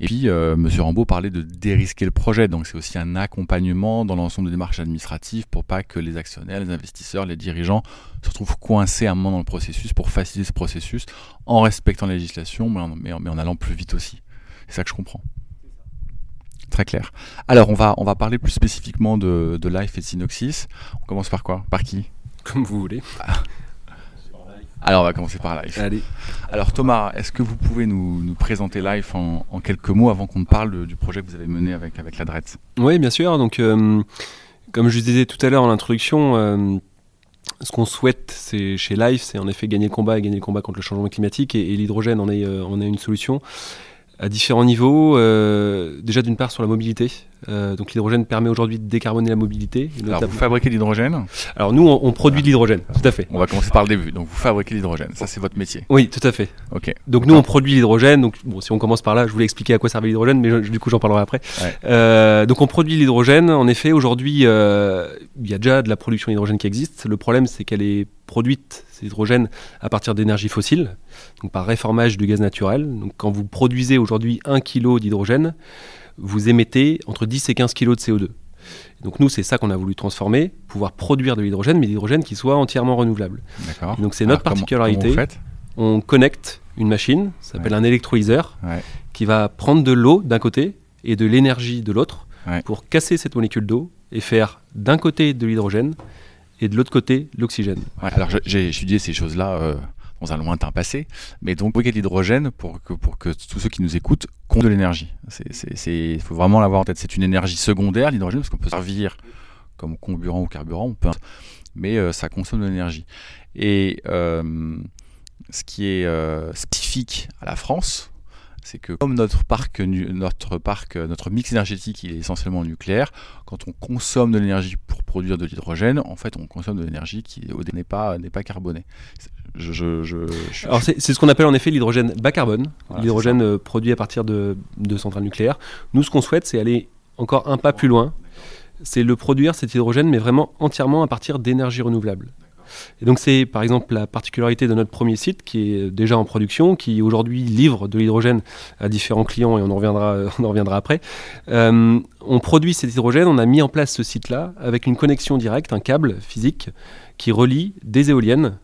Et puis euh, M. Rambaud parlait de dérisquer le projet, donc c'est aussi un accompagnement dans l'ensemble des démarches administratives pour pas que les actionnaires, les investisseurs, les dirigeants se retrouvent coincés à un moment dans le processus pour faciliter ce processus en respectant la législation, mais en allant plus vite aussi. C'est ça que je comprends. Très clair. Alors, on va, on va parler plus spécifiquement de, de Life et de Synoxis. On commence par quoi? Par qui? Comme vous voulez. Alors, on va commencer par Life. Allez. Alors, Thomas, est-ce que vous pouvez nous, nous présenter Life en, en, quelques mots avant qu'on parle du projet que vous avez mené avec, avec la DRET Oui, bien sûr. Donc, euh, comme je disais tout à l'heure en introduction, euh, ce qu'on souhaite c'est, chez Life, c'est en effet gagner le combat et gagner le combat contre le changement climatique. Et, l'hydrogène en est, euh, en est une solution à différents niveaux. Euh, déjà d'une part sur la mobilité. Euh, donc l'hydrogène permet aujourd'hui de décarboner la mobilité. Alors vous fabriquez de l'hydrogène Alors nous on, produit de l'hydrogène, tout à fait. On va commencer par le début. Donc vous fabriquez l'hydrogène, ça c'est votre métier. Oui, tout à fait. Ok. Donc nous on produit l'hydrogène. Donc bon, si on commence par là, je voulais expliquer à quoi servait l'hydrogène, mais du coup j'en parlerai après. Euh, donc on produit l'hydrogène. En effet, aujourd'hui il y a déjà de la production d'hydrogène qui existe. Le problème c'est qu'elle est produite cet hydrogène à partir d'énergie fossile, donc par réformage du gaz naturel. Donc quand vous produisez aujourd'hui 1 kg d'hydrogène, vous émettez entre 10 et 15 kg de CO2. Donc nous, c'est ça qu'on a voulu transformer, pouvoir produire de l'hydrogène, mais l'hydrogène qui soit entièrement renouvelable. Donc c'est notre particularité. on connecte une machine, ça s'appelle un électrolyseur, qui va prendre de l'eau d'un côté et de l'énergie de l'autre pour casser cette molécule d'eau et faire d'un côté de l'hydrogène et de l'autre côté l'oxygène. alors j'ai étudié ces choses-là euh, dans un lointain passé, mais donc l'hydrogène pour que, pour que tous ceux qui nous écoutent comptent de l'énergie. Il faut vraiment l'avoir en tête. C'est une énergie secondaire, l'hydrogène, parce qu'on peut servir comme comburant ou carburant, on peut, mais euh, ça consomme de l'énergie. Et euh, ce qui est spécifique à la France, c'est que comme notre parc, notre parc, notre mix énergétique est essentiellement nucléaire, quand on consomme de l'énergie pour produire de l'hydrogène, en fait on consomme de l'énergie qui n'est pas, n'est pas carbonée. Alors c'est, ce qu'on appelle en effet l'hydrogène bas carbone, l'hydrogène euh, produit à partir de, de centrales nucléaires. Nous ce qu'on souhaite c'est aller encore un pas plus loin, c'est le produire cet hydrogène mais vraiment entièrement à partir d'énergie renouvelable. Et donc c'est par exemple la particularité de notre premier site qui est déjà en production, qui aujourd'hui livre de l'hydrogène à différents clients et on en reviendra, on en reviendra après. Euh, on produit cet hydrogène, on a mis en place ce site-là avec une connexion directe, un câble physique qui relie des éoliennes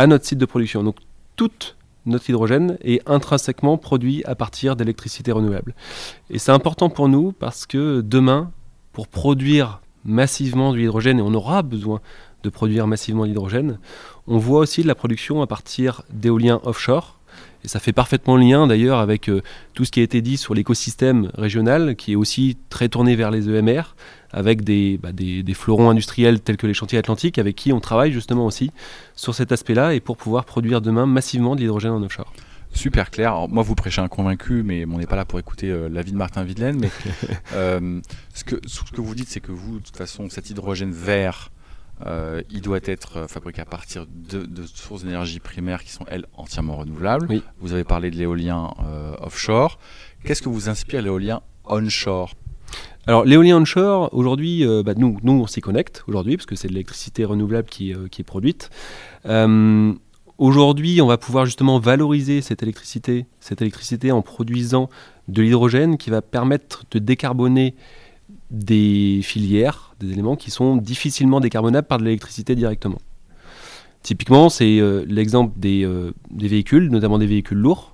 à notre site de production. Donc toute notre hydrogène est intrinsèquement produit à partir d'électricité renouvelable. Et c'est important pour nous parce que demain, pour produire massivement de l'hydrogène, et on aura besoin de produire massivement de l'hydrogène, on voit aussi de la production à partir d'éoliens offshore. Et ça fait parfaitement lien d'ailleurs avec euh, tout ce qui a été dit sur l'écosystème régional, qui est aussi très tourné vers les EMR, avec bah, des, des, fleurons industriels tels que les chantiers atlantiques, avec qui on travaille justement aussi sur cet aspect-là, et pour pouvoir produire demain massivement de l'hydrogène en offshore. Super clair. moi, vous prêchez un convaincu, mais on n'est pas là pour écouter euh, l'avis de Martin Videlaine. Mais euh, ce, que, ce que vous dites, c'est que vous, de toute façon, cet hydrogène vert, euh, il doit être fabriqué à partir de, sources d'énergie primaires qui sont, elles, entièrement renouvelables. Vous avez parlé de l'éolien offshore. Qu'est-ce que vous inspire l'éolien onshore? Alors l'éolien onshore, aujourd'hui, bah, nous, nous, on s'y connecte aujourd'hui, parce que c'est de l'électricité renouvelable qui, qui est produite. Aujourd'hui, on va pouvoir justement valoriser cette électricité, cette électricité en produisant de l'hydrogène qui va permettre de décarboner des filières, des éléments qui sont difficilement décarbonables par de l'électricité directement. Typiquement, c'est euh, l'exemple euh, des, véhicules, notamment des véhicules lourds.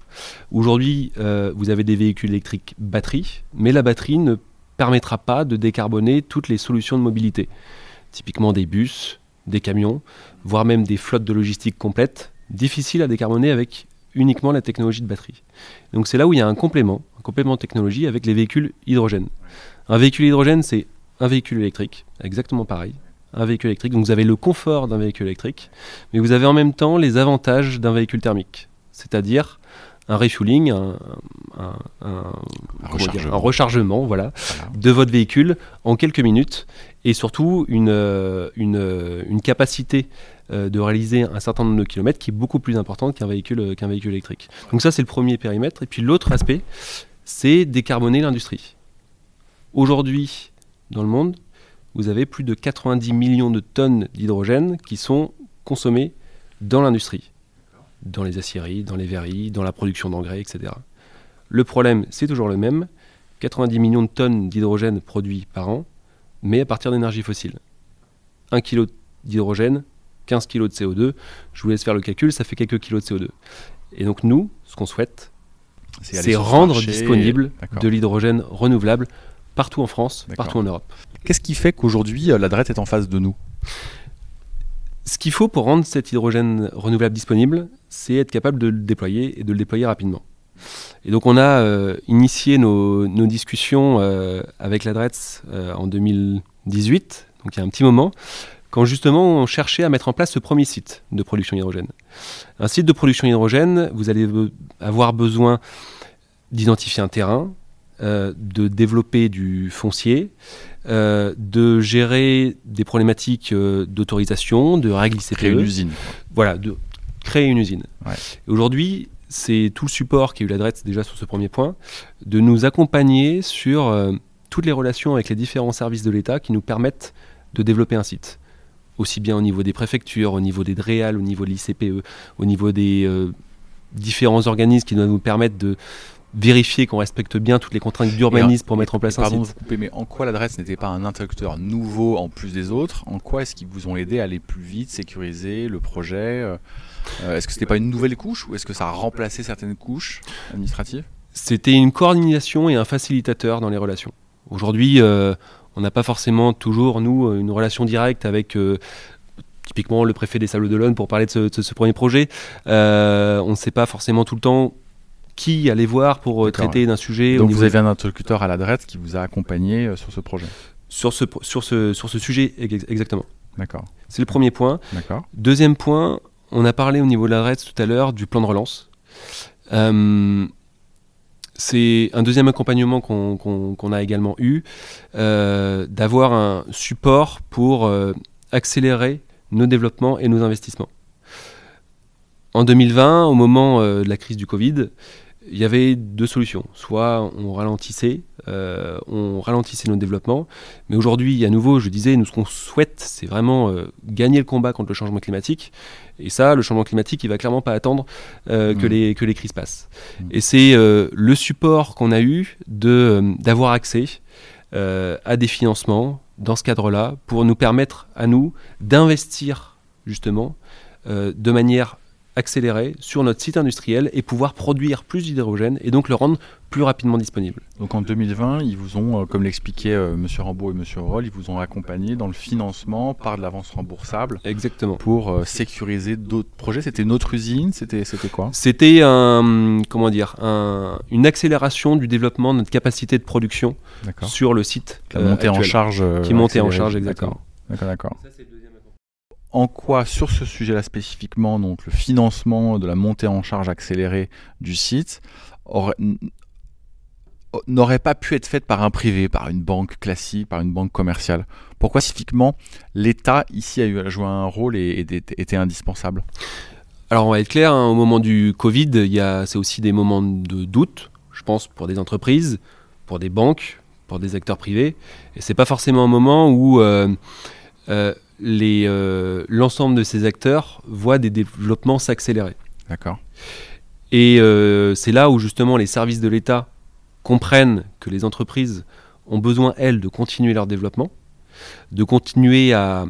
Aujourd'hui, euh, vous avez des véhicules électriques batterie, mais la batterie ne permettra pas de décarboner toutes les solutions de mobilité. Typiquement des bus, des camions, voire même des flottes de logistique complètes difficile à décarboner avec uniquement la technologie de batterie. Donc c'est là où il y a un complément, un complément de technologie avec les véhicules hydrogène. Un véhicule hydrogène, c'est un véhicule électrique, exactement pareil. Un véhicule électrique, donc vous avez le confort d'un véhicule électrique, mais vous avez en même temps les avantages d'un véhicule thermique, c'est-à-dire un refueling, un, rechargement, voilà, de votre véhicule en quelques minutes et surtout une, euh, une, une capacité euh, de réaliser un certain nombre de kilomètres qui est beaucoup plus importante qu'un véhicule, euh, qu'un véhicule électrique. Donc ça, c'est le premier périmètre. Et puis l'autre aspect, c'est décarboner l'industrie. Aujourd'hui, dans le monde, vous avez plus de 90 millions de tonnes d'hydrogène qui sont consommées dans l'industrie, dans les aciéries, dans les verreries, dans la production d'engrais, etc. Le problème, c'est toujours le même. 90 millions de tonnes d'hydrogène produits par an, mais à partir d'énergie fossile. Un kilo d'hydrogène, 15 kg de CO2. Je vous laisse faire le calcul, ça fait quelques kilos de CO2. Et donc nous, ce qu'on souhaite, c'est rendre disponible de l'hydrogène renouvelable partout en France, partout en Europe. Qu'est-ce qui fait qu'aujourd'hui euh, la DRET est en face de nous? Ce qu'il faut pour rendre cet hydrogène renouvelable disponible, c'est être capable de le déployer et de le déployer rapidement. Et donc on a euh, initié nos, discussions euh, avec la DRETS en 2018, donc il y a un petit moment, quand justement on cherchait à mettre en place ce premier site de production d'hydrogène. Un site de production d'hydrogène, vous allez avoir besoin d'identifier un terrain, euh, de développer du foncier, euh, de gérer des problématiques euh, d'autorisation, de règles ICPE. Créer une usine. Voilà, de créer une usine. Aujourd'hui, c'est tout le support qui a eu l'adresse déjà sur ce premier point, de nous accompagner sur toutes les relations avec les différents services de l'État qui nous permettent de développer un site aussi bien au niveau des préfectures, au niveau des DREAL, au niveau de l'ICPE, au niveau des euh, différents organismes qui doivent nous permettre de vérifier qu'on respecte bien toutes les contraintes d'urbanisme pour mettre en place un pardon site. Pardon de vous couper, mais en quoi l'adresse n'était pas un interlocuteur nouveau en plus des autres? En quoi est-ce qu'ils vous ont aidé à aller plus vite, sécuriser le projet? Euh, euh, Est-ce que ce n'était pas une nouvelle couche ou est-ce que ça a remplacé certaines couches administratives? C'était une coordination et un facilitateur dans les relations. Aujourd'hui, on n'a pas forcément toujours, nous, une relation directe avec euh, typiquement le préfet des Sables d'Olonne pour parler de ce, premier projet. Euh, on ne sait pas forcément tout le temps qui aller voir pour euh, traiter d'un sujet. Donc vous avez un interlocuteur à l'adresse qui vous a accompagné sur ce projet sur ce, sur ce, sur ce sujet, exactement. D'accord. C'est le premier point. D'accord. Deuxième point, on a parlé au niveau de l'adresse tout à l'heure du plan de relance. C'est un deuxième accompagnement qu'on a également eu, euh, d'avoir un support pour euh, accélérer nos développements et nos investissements. En 2020, au moment euh, de la crise du Covid, il y avait deux solutions. Soit on ralentissait, euh, on ralentissait nos développements, mais aujourd'hui, à nouveau, je disais, nous ce qu'on souhaite, c'est vraiment euh, gagner le combat contre le changement climatique. Et ça, le changement climatique, il va clairement pas attendre euh, que, mmh. les, que les crises passent. Mmh. Et c'est le support qu'on a eu de d'avoir accès à des financements dans ce cadre-là pour nous permettre à nous d'investir justement de manière accélérer sur notre site industriel et pouvoir produire plus d'hydrogène et donc le rendre plus rapidement disponible. Donc en 2020, ils vous ont, euh, comme l'expliquaient euh, M. Rambaud et M. Roll, ils vous ont accompagné dans le financement par de l'avance remboursable. Exactement. Pour euh, sécuriser d'autres projets. C'était une autre usine C'était quoi? C'était un, comment dire, un, une accélération du développement de notre capacité de production sur le site. Qui montait en charge. qui montait en charge, exactement. D'accord, d'accord en quoi, sur ce sujet-là spécifiquement, donc le financement de la montée en charge accélérée du site, n'aurait pas pu être faite par un privé, par une banque classique, par une banque commerciale? Pourquoi spécifiquement l'État ici a jouer un rôle et, était indispensable? Alors on va être clair, hein, au moment du Covid, c'est aussi des moments de doute, je pense, pour des entreprises, pour des banques, pour des acteurs privés. Et c'est pas forcément un moment où euh, euh, euh, l'ensemble de ces acteurs voient des développements s'accélérer. D'accord. Et euh, c'est là où justement les services de l'État comprennent que les entreprises ont besoin, elles, de continuer leur développement, de continuer à,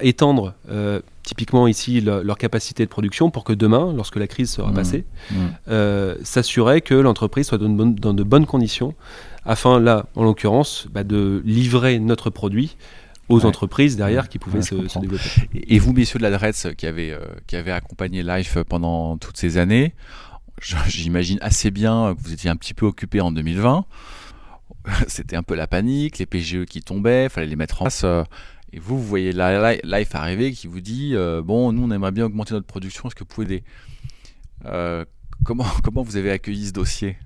étendre euh, typiquement ici leur capacité de production pour que demain, lorsque la crise sera mmh. passée, mmh. s'assurer que l'entreprise soit dans de, bonnes conditions afin, là, en l'occurrence, bah, de livrer notre produit aux entreprises derrière qui pouvaient se, développer. Et vous, messieurs de l'adresse qui avez, euh, qui avez accompagné Life pendant toutes ces années, j'imagine assez bien que vous étiez un petit peu occupé en 2020. C'était un peu la panique, les PGE qui tombaient, il fallait les mettre en place. Euh, et vous, vous voyez Life arriver qui vous dit euh, Bon, nous, on aimerait bien augmenter notre production, est-ce que vous pouvez aider? Comment, comment vous avez accueilli ce dossier?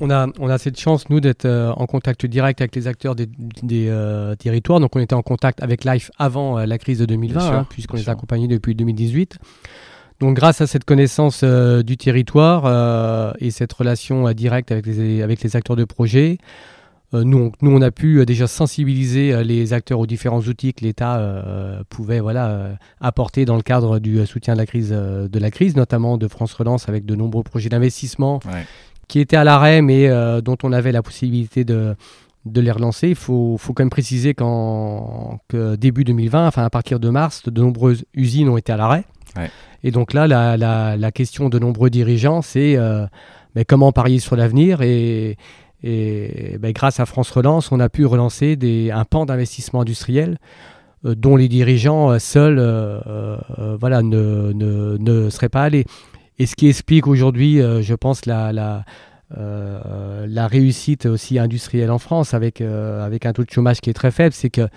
On a, on a cette chance, nous, d'être euh, en contact direct avec les acteurs des, euh, territoires. Donc, on était en contact avec Life avant euh, la crise de 2020, hein, puisqu'on les accompagnés depuis 2018. Donc, grâce à cette connaissance du territoire et cette relation directe avec les, avec les acteurs de projet, nous, nous, on a pu déjà sensibiliser les acteurs aux différents outils que l'État pouvait voilà, apporter dans le cadre du soutien de la, crise, de la crise, notamment de France Relance avec de nombreux projets d'investissement qui étaient à l'arrêt, mais euh, dont on avait la possibilité de, de les relancer. Il faut, faut quand même préciser qu'en que début 2020, enfin à partir de mars, de nombreuses usines ont été à l'arrêt. Et donc là, la, la, la, question de nombreux dirigeants, c'est euh, comment parier sur l'avenir et, et ben, grâce à France Relance, on a pu relancer des, un pan d'investissement industriel euh, dont les dirigeants seuls voilà, ne, ne, ne, seraient pas allés. Et ce qui explique aujourd'hui, euh, je pense, euh, la, réussite aussi industrielle en France avec, euh, avec un taux de chômage qui est très faible, c'est que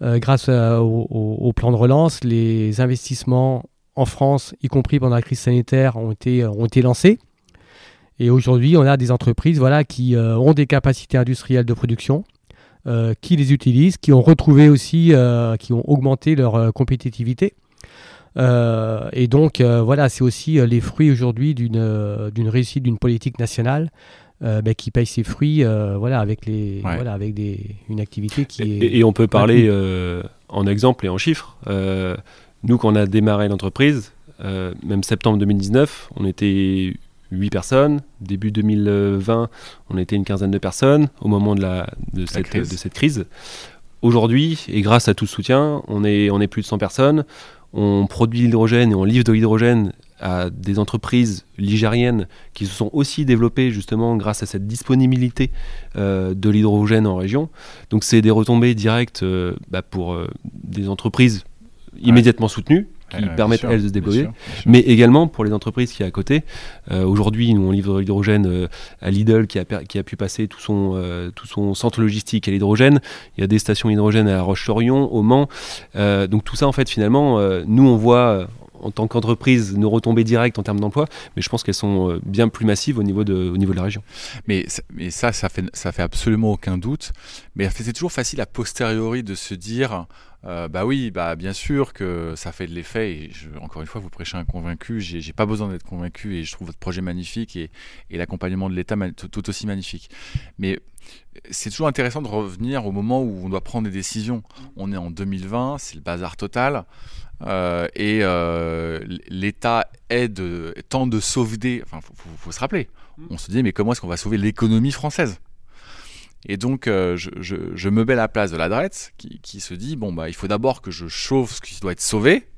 grâce au, plan de relance, les investissements en France, y compris pendant la crise sanitaire, ont été, ont été lancés. Et aujourd'hui, on a des entreprises voilà, qui ont des capacités industrielles de production, qui les utilisent, qui ont retrouvé aussi, qui ont augmenté leur compétitivité. Euh, et donc, euh, voilà, c'est aussi euh, les fruits aujourd'hui d'une d'une réussite d'une politique nationale ben, qui paye ses fruits voilà, avec, les, voilà, avec des, une activité qui et, est. Et on peut parler en exemple et en chiffres. nous, quand on a démarré l'entreprise, même septembre 2019, on était 8 personnes. Début 2020, on était une quinzaine de personnes au moment de, la, de, cette, crise. de cette crise. Aujourd'hui, et grâce à tout ce soutien, on est, on est plus de 100 personnes on produit l'hydrogène et on livre de l'hydrogène à des entreprises ligériennes qui se sont aussi développées justement grâce à cette disponibilité euh, de l'hydrogène en région. Donc c'est des retombées directes euh, bah, pour euh, des entreprises immédiatement soutenues qui permettent elles de se déployer, mais également pour les entreprises qui est à côté. Euh, aujourd'hui, nous on livre l'hydrogène euh, à Lidl qui a, qui a pu passer tout son, euh, tout son centre logistique à l'hydrogène. Il y a des stations hydrogène à Roche-sur-Yon, au Mans. donc tout ça, en fait, finalement, nous on voit en tant qu'entreprise nos retombées directes en termes d'emploi, mais je pense qu'elles sont bien plus massives au niveau de, au niveau de la région. Mais, mais ça, ça fait, ça fait absolument aucun doute. Mais c'est toujours facile a posteriori de se dire euh, bah oui, bah bien sûr que ça fait de l'effet. Et je, encore une fois, vous prêchez un convaincu. J'ai pas besoin d'être convaincu et je trouve votre projet magnifique et, l'accompagnement de l'État tout, aussi magnifique. Mais c'est toujours intéressant de revenir au moment où on doit prendre des décisions. On est en 2020, c'est le bazar total. Euh, et euh, l'État aide, tente de sauveter. Enfin, faut, faut se rappeler. Mmh. On se dit, mais comment est-ce qu'on va sauver l'économie française? Et donc, euh, je, me mets à la place de la drette qui, se dit bon, bah, il faut d'abord que je chauffe ce qui doit être sauvé.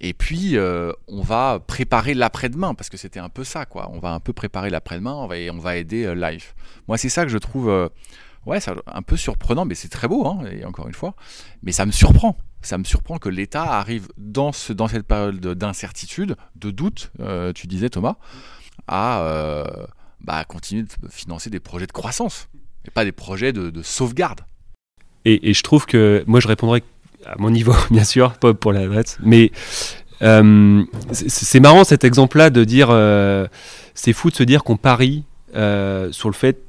Et puis, euh, on va préparer l'après-demain, parce que c'était un peu ça, quoi. On va un peu préparer l'après-demain, on on va aider Life. Moi, c'est ça que je trouve, ouais, ça, un peu surprenant, mais c'est très beau, hein, et encore une fois. Mais ça me surprend. Ça me surprend que l'État arrive dans cette période d'incertitude, de doute, tu disais Thomas, à bah, continuer de financer des projets de croissance, pas des projets de, sauvegarde. Et, je trouve que, moi je répondrai à mon niveau, bien sûr, pas pour la mais euh, c'est marrant cet exemple-là de dire, euh, c'est fou de se dire qu'on parie euh, sur le fait,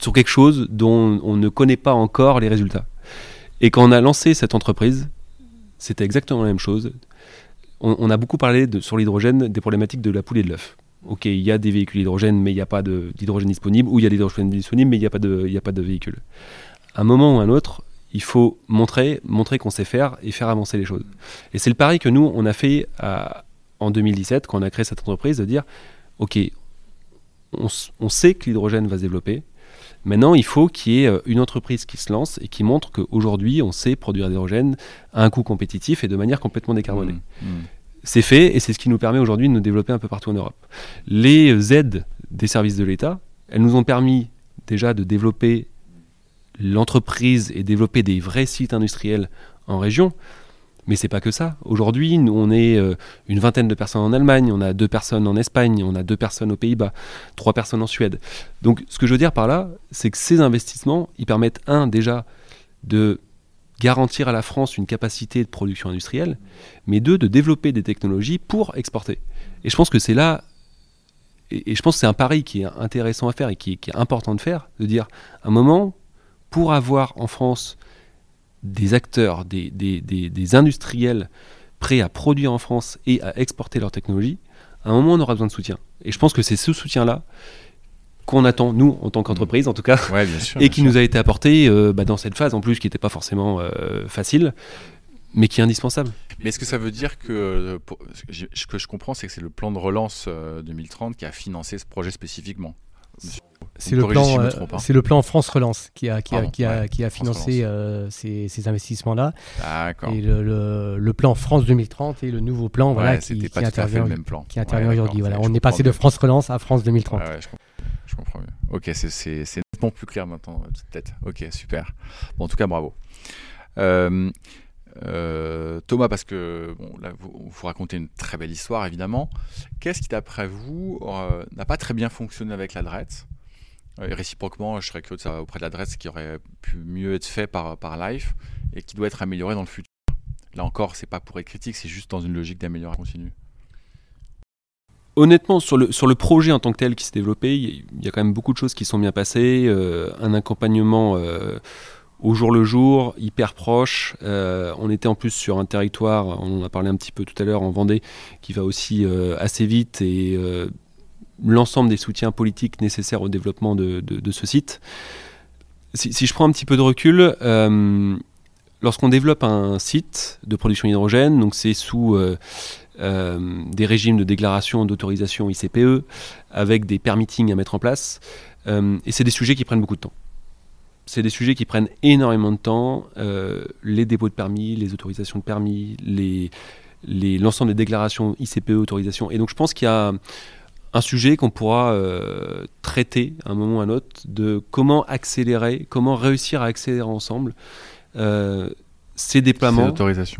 sur quelque chose dont on ne connaît pas encore les résultats. Et quand on a lancé cette entreprise, c'était exactement la même chose. On, a beaucoup parlé sur l'hydrogène des problématiques de la poule et de l'œuf ok, il y a des véhicules hydrogène, mais il n'y a pas d'hydrogène disponible, ou il y a des hydrogène disponibles, mais il n'y a, pas de, de véhicule. À un moment ou à un autre, il faut montrer, montrer qu'on sait faire et faire avancer les choses. Et c'est le pari que nous, on a fait en 2017, quand on a créé cette entreprise, de dire, ok, on, on sait que l'hydrogène va se développer, Maintenant, il faut qu'il y ait euh, une entreprise qui se lance et qui montre qu'aujourd'hui, on sait produire de l'hydrogène à un coût compétitif et de manière complètement décarbonée. Mmh, mmh c'est fait et c'est ce qui nous permet aujourd'hui de nous développer un peu partout en Europe. Les aides des services de l'État, elles nous ont permis déjà de développer l'entreprise et développer des vrais sites industriels en région. Mais c'est pas que ça. Aujourd'hui, on est euh, une vingtaine de personnes en Allemagne, on a deux personnes en Espagne, on a deux personnes aux Pays-Bas, trois personnes en Suède. Donc, ce que je veux dire par là, c'est que ces investissements, ils permettent un déjà de garantir à la France une capacité de production industrielle, mais deux, de développer des technologies pour exporter. Et je pense que c'est là, et, je pense que c'est un pari qui est intéressant à faire et qui, est important de faire, de dire, à un moment, pour avoir en France des acteurs, des, des, industriels prêts à produire en France et à exporter leur technologie, à un moment, on aura besoin de soutien. Et je pense que c'est ce soutien-là qu'on attend, nous, en tant qu'entreprise en tout cas, et qui nous a été apporté euh, bah, dans cette phase en plus qui n'était pas forcément euh, facile, mais qui est indispensable. Mais est-ce que ça veut dire que euh, ce que je comprends, c'est que c'est le plan de relance 2030 qui a financé ce projet spécifiquement c'est le, plan, c'est le plan France Relance qui a, qui a, qui a, qui a financé ces, ces investissements-là. Et le, le, plan France 2030 et le nouveau plan voilà, qui, qui, intervient, qui intervient aujourd'hui. Voilà. On est passé de France Relance à France 2030. Je comprends mieux. Ok, c'est nettement plus clair maintenant, peut-être. Ok, super. Bon, en tout cas, bravo. Euh, euh, Thomas, parce que bon, là, vous, racontez une très belle histoire, évidemment. Qu'est-ce qui, d'après vous, euh, n'a pas très bien fonctionné avec la DRETS et réciproquement, je serais curieux de savoir auprès de la ce qui aurait pu mieux être fait par, par Life et qui doit être amélioré dans le futur. Là encore, c'est pas pour être critique, c'est juste dans une logique d'amélioration continue honnêtement, sur le, projet en tant que tel qui s'est développé, il y, a quand même beaucoup de choses qui sont bien passées. Euh, un accompagnement euh, au jour le jour, hyper proche. Euh, on était en plus sur un territoire, on en a parlé un petit peu tout à l'heure, en Vendée, qui va aussi assez vite et l'ensemble des soutiens politiques nécessaires au développement de, de, ce site. Si, si, je prends un petit peu de recul, lorsqu'on développe un site de production d'hydrogène, donc c'est sous euh, des régimes de déclaration d'autorisation ICPE, avec des permittings à mettre en place. Euh, et c'est des sujets qui prennent beaucoup de temps. C'est des sujets qui prennent énormément de temps. Euh, les dépôts de permis, les autorisations de permis, l'ensemble des déclarations ICPE, autorisation. Et donc je pense qu'il y a un sujet qu'on pourra traiter à un moment ou à un autre de comment accélérer, comment réussir à accélérer ensemble ces déploiements,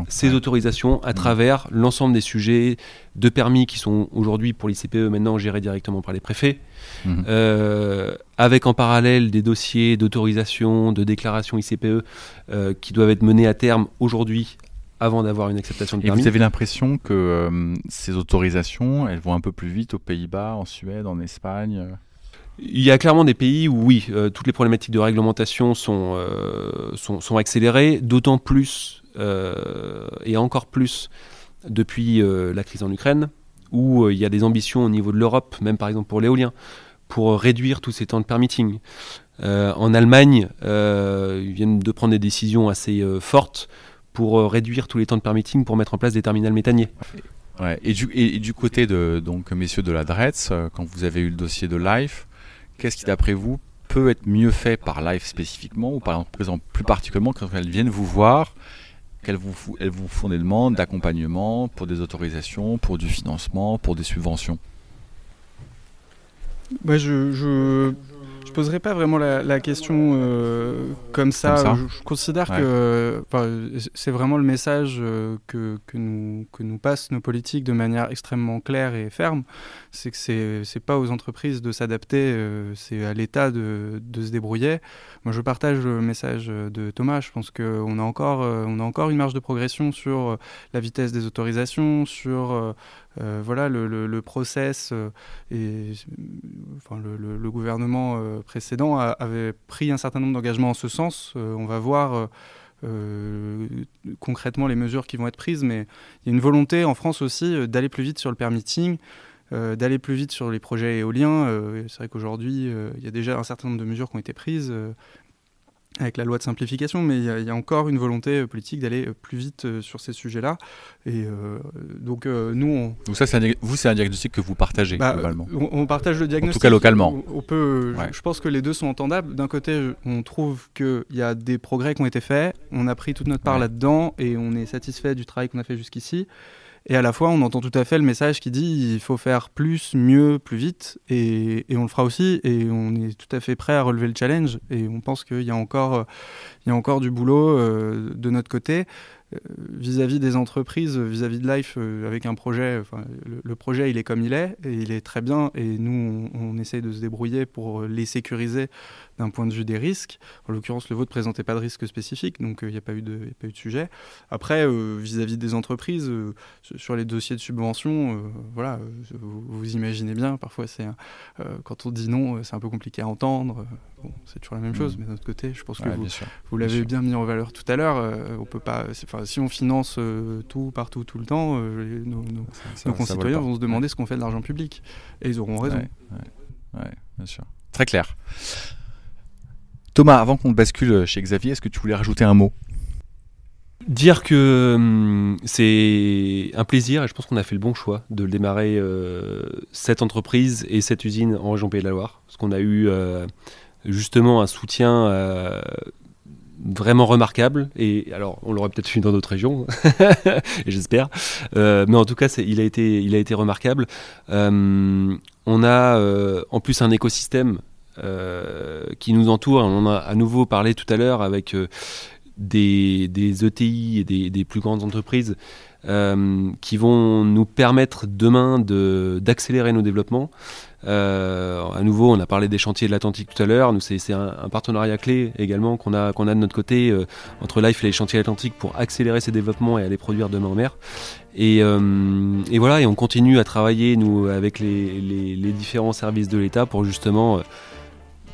ces autorisations, à mm. travers l'ensemble des sujets de permis qui sont aujourd'hui pour l'ICPE maintenant gérés directement par les préfets, mm. euh, avec en parallèle des dossiers d'autorisation, de déclaration ICPE euh, qui doivent être menés à terme aujourd'hui avant d'avoir une acceptation de permis. Et vous avez l'impression que euh, ces autorisations, elles vont un peu plus vite aux Pays-Bas, en Suède, en Espagne il y a clairement des pays où, oui, euh, toutes les problématiques de réglementation sont, euh, sont, accélérées, d'autant plus, euh, et encore plus, depuis la crise en Ukraine, où il y a des ambitions au niveau de l'Europe, même par exemple pour l'éolien, pour réduire tous ces temps de permitting. en Allemagne, ils viennent de prendre des décisions assez fortes pour réduire tous les temps de permitting pour mettre en place des terminals méthaniers. et, du, et, du, côté de donc messieurs de la DRETS, quand vous avez eu le dossier de Life, Qu'est-ce qui, d'après vous, peut être mieux fait par Life spécifiquement ou par exemple plus particulièrement quand elles viennent vous voir qu'elles vous, elles vous font des demandes d'accompagnement pour des autorisations, pour du financement, pour des subventions? Je je poserai pas vraiment la, question euh, comme ça. Je, considère que c'est vraiment le message euh, que, que, nous, que nous passent nos politiques de manière extrêmement claire et ferme. C'est que c'est n'est pas aux entreprises de s'adapter, euh, c'est à l'État de, de, se débrouiller. Moi, je partage le message de Thomas. Je pense qu'on a, encore, on a encore une marge de progression sur la vitesse des autorisations, sur euh, voilà, le, process euh, et le, gouvernement euh, précédent avait pris un certain nombre d'engagements en ce sens. on va voir. concrètement les mesures qui vont être prises, mais il y a une volonté en France aussi d'aller plus vite sur le permitting, d'aller plus vite sur les projets éoliens. c'est vrai qu'aujourd'hui, il y a déjà un certain nombre de mesures qui ont été prises avec la loi de simplification, mais il y, a encore une volonté euh, politique d'aller euh, plus vite euh, sur ces sujets-là. Et donc nous, on... donc ça, un, vous, c'est un diagnostic que vous partagez bah, globalement. On, partage le diagnostic. En tout cas, localement. On, peut. Je, pense que les deux sont entendables. D'un côté, on trouve qu'il y a des progrès qui ont été faits. On a pris toute notre part là-dedans et on est satisfait du travail qu'on a fait jusqu'ici. Et à la fois, on entend tout à fait le message qui dit il faut faire plus, mieux, plus vite. Et, on le fera aussi. Et on est tout à fait prêt à relever le challenge. Et on pense qu'il y, a encore, y a encore du boulot euh, de notre côté. Euh, vis-à-vis des entreprises, vis-à-vis de Life, euh, avec un projet, le, projet il est comme il est, et il est très bien, et nous on, essaye de se débrouiller pour les sécuriser d'un point de vue des risques. En l'occurrence, le vôtre ne présentait pas de risque spécifique, donc il n'y a, pas eu de, pas eu de sujet. Après, vis-à-vis des entreprises, sur les dossiers de subvention, voilà, vous, imaginez bien, parfois c'est quand on dit non, c'est un peu compliqué à entendre. Bon, c'est toujours la même chose, mmh. mais d'un autre côté, je pense que vous, vous l'avez bien mis en valeur tout à l'heure. on peut pas, si on finance euh, tout, partout, tout le temps, euh, nos, concitoyens vont se demander ce qu'on fait de l'argent public. Et ils auront raison. Ouais, bien sûr. Très clair. Thomas, avant qu'on bascule chez Xavier, est-ce que tu voulais rajouter un mot? Dire que hum, c'est un plaisir, et je pense qu'on a fait le bon choix de démarrer euh, cette entreprise et cette usine en région Pays de la Loire. Parce qu'on a eu justement un soutien vraiment remarquable. Et alors, on l'aurait peut-être vu dans d'autres régions, j'espère. Euh, mais en tout cas, il a, été, remarquable. Euh, on a euh, en plus un écosystème qui nous entoure. On en a à nouveau parlé tout à l'heure avec des, des, ETI et des, plus grandes entreprises qui vont nous permettre demain d'accélérer nos développements. Euh, à nouveau, on a parlé des chantiers de l'Atlantique tout à l'heure. C'est un, partenariat clé également qu'on a, de notre côté euh, entre Life et les chantiers Atlantiques pour accélérer ces développements et aller produire demain en mer. Et, euh, voilà, et on continue à travailler nous avec les, différents services de l'État pour justement euh,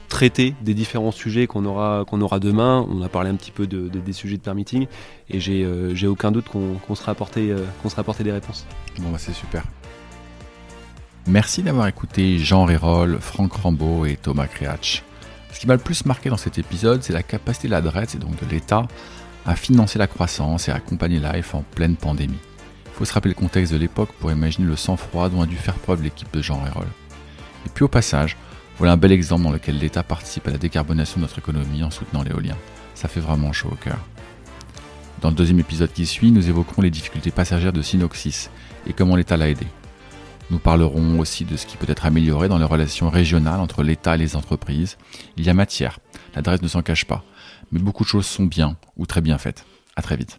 traiter des différents sujets qu'on aura, qu'on aura demain. On a parlé un petit peu de, de des sujets de permitting et j'ai euh, aucun doute qu'on qu sera, apporté, qu'on sera apporté des réponses. Bon, bah c'est super. Merci d'avoir écouté Jean Rérol, Franck Rambaud et Thomas Créatch. Ce qui m'a le plus marqué dans cet épisode, c'est la capacité de la et donc de l'État à financer la croissance et à accompagner Life en pleine pandémie. Il faut se rappeler le contexte de l'époque pour imaginer le sang-froid dont a dû faire preuve l'équipe de Jean Rérol. Et puis au passage, voilà un bel exemple dans lequel l'État participe à la décarbonation de notre économie en soutenant l'éolien. Ça fait vraiment chaud au cœur. Dans le deuxième épisode qui suit, nous évoquerons les difficultés passagères de Synoxis et comment l'État l'a aidé. Nous parlerons aussi de ce qui peut être amélioré dans les relations régionales entre l'État et les entreprises. Il y a matière, l'adresse ne s'en cache pas, mais beaucoup de choses sont bien ou très bien faites. À très vite.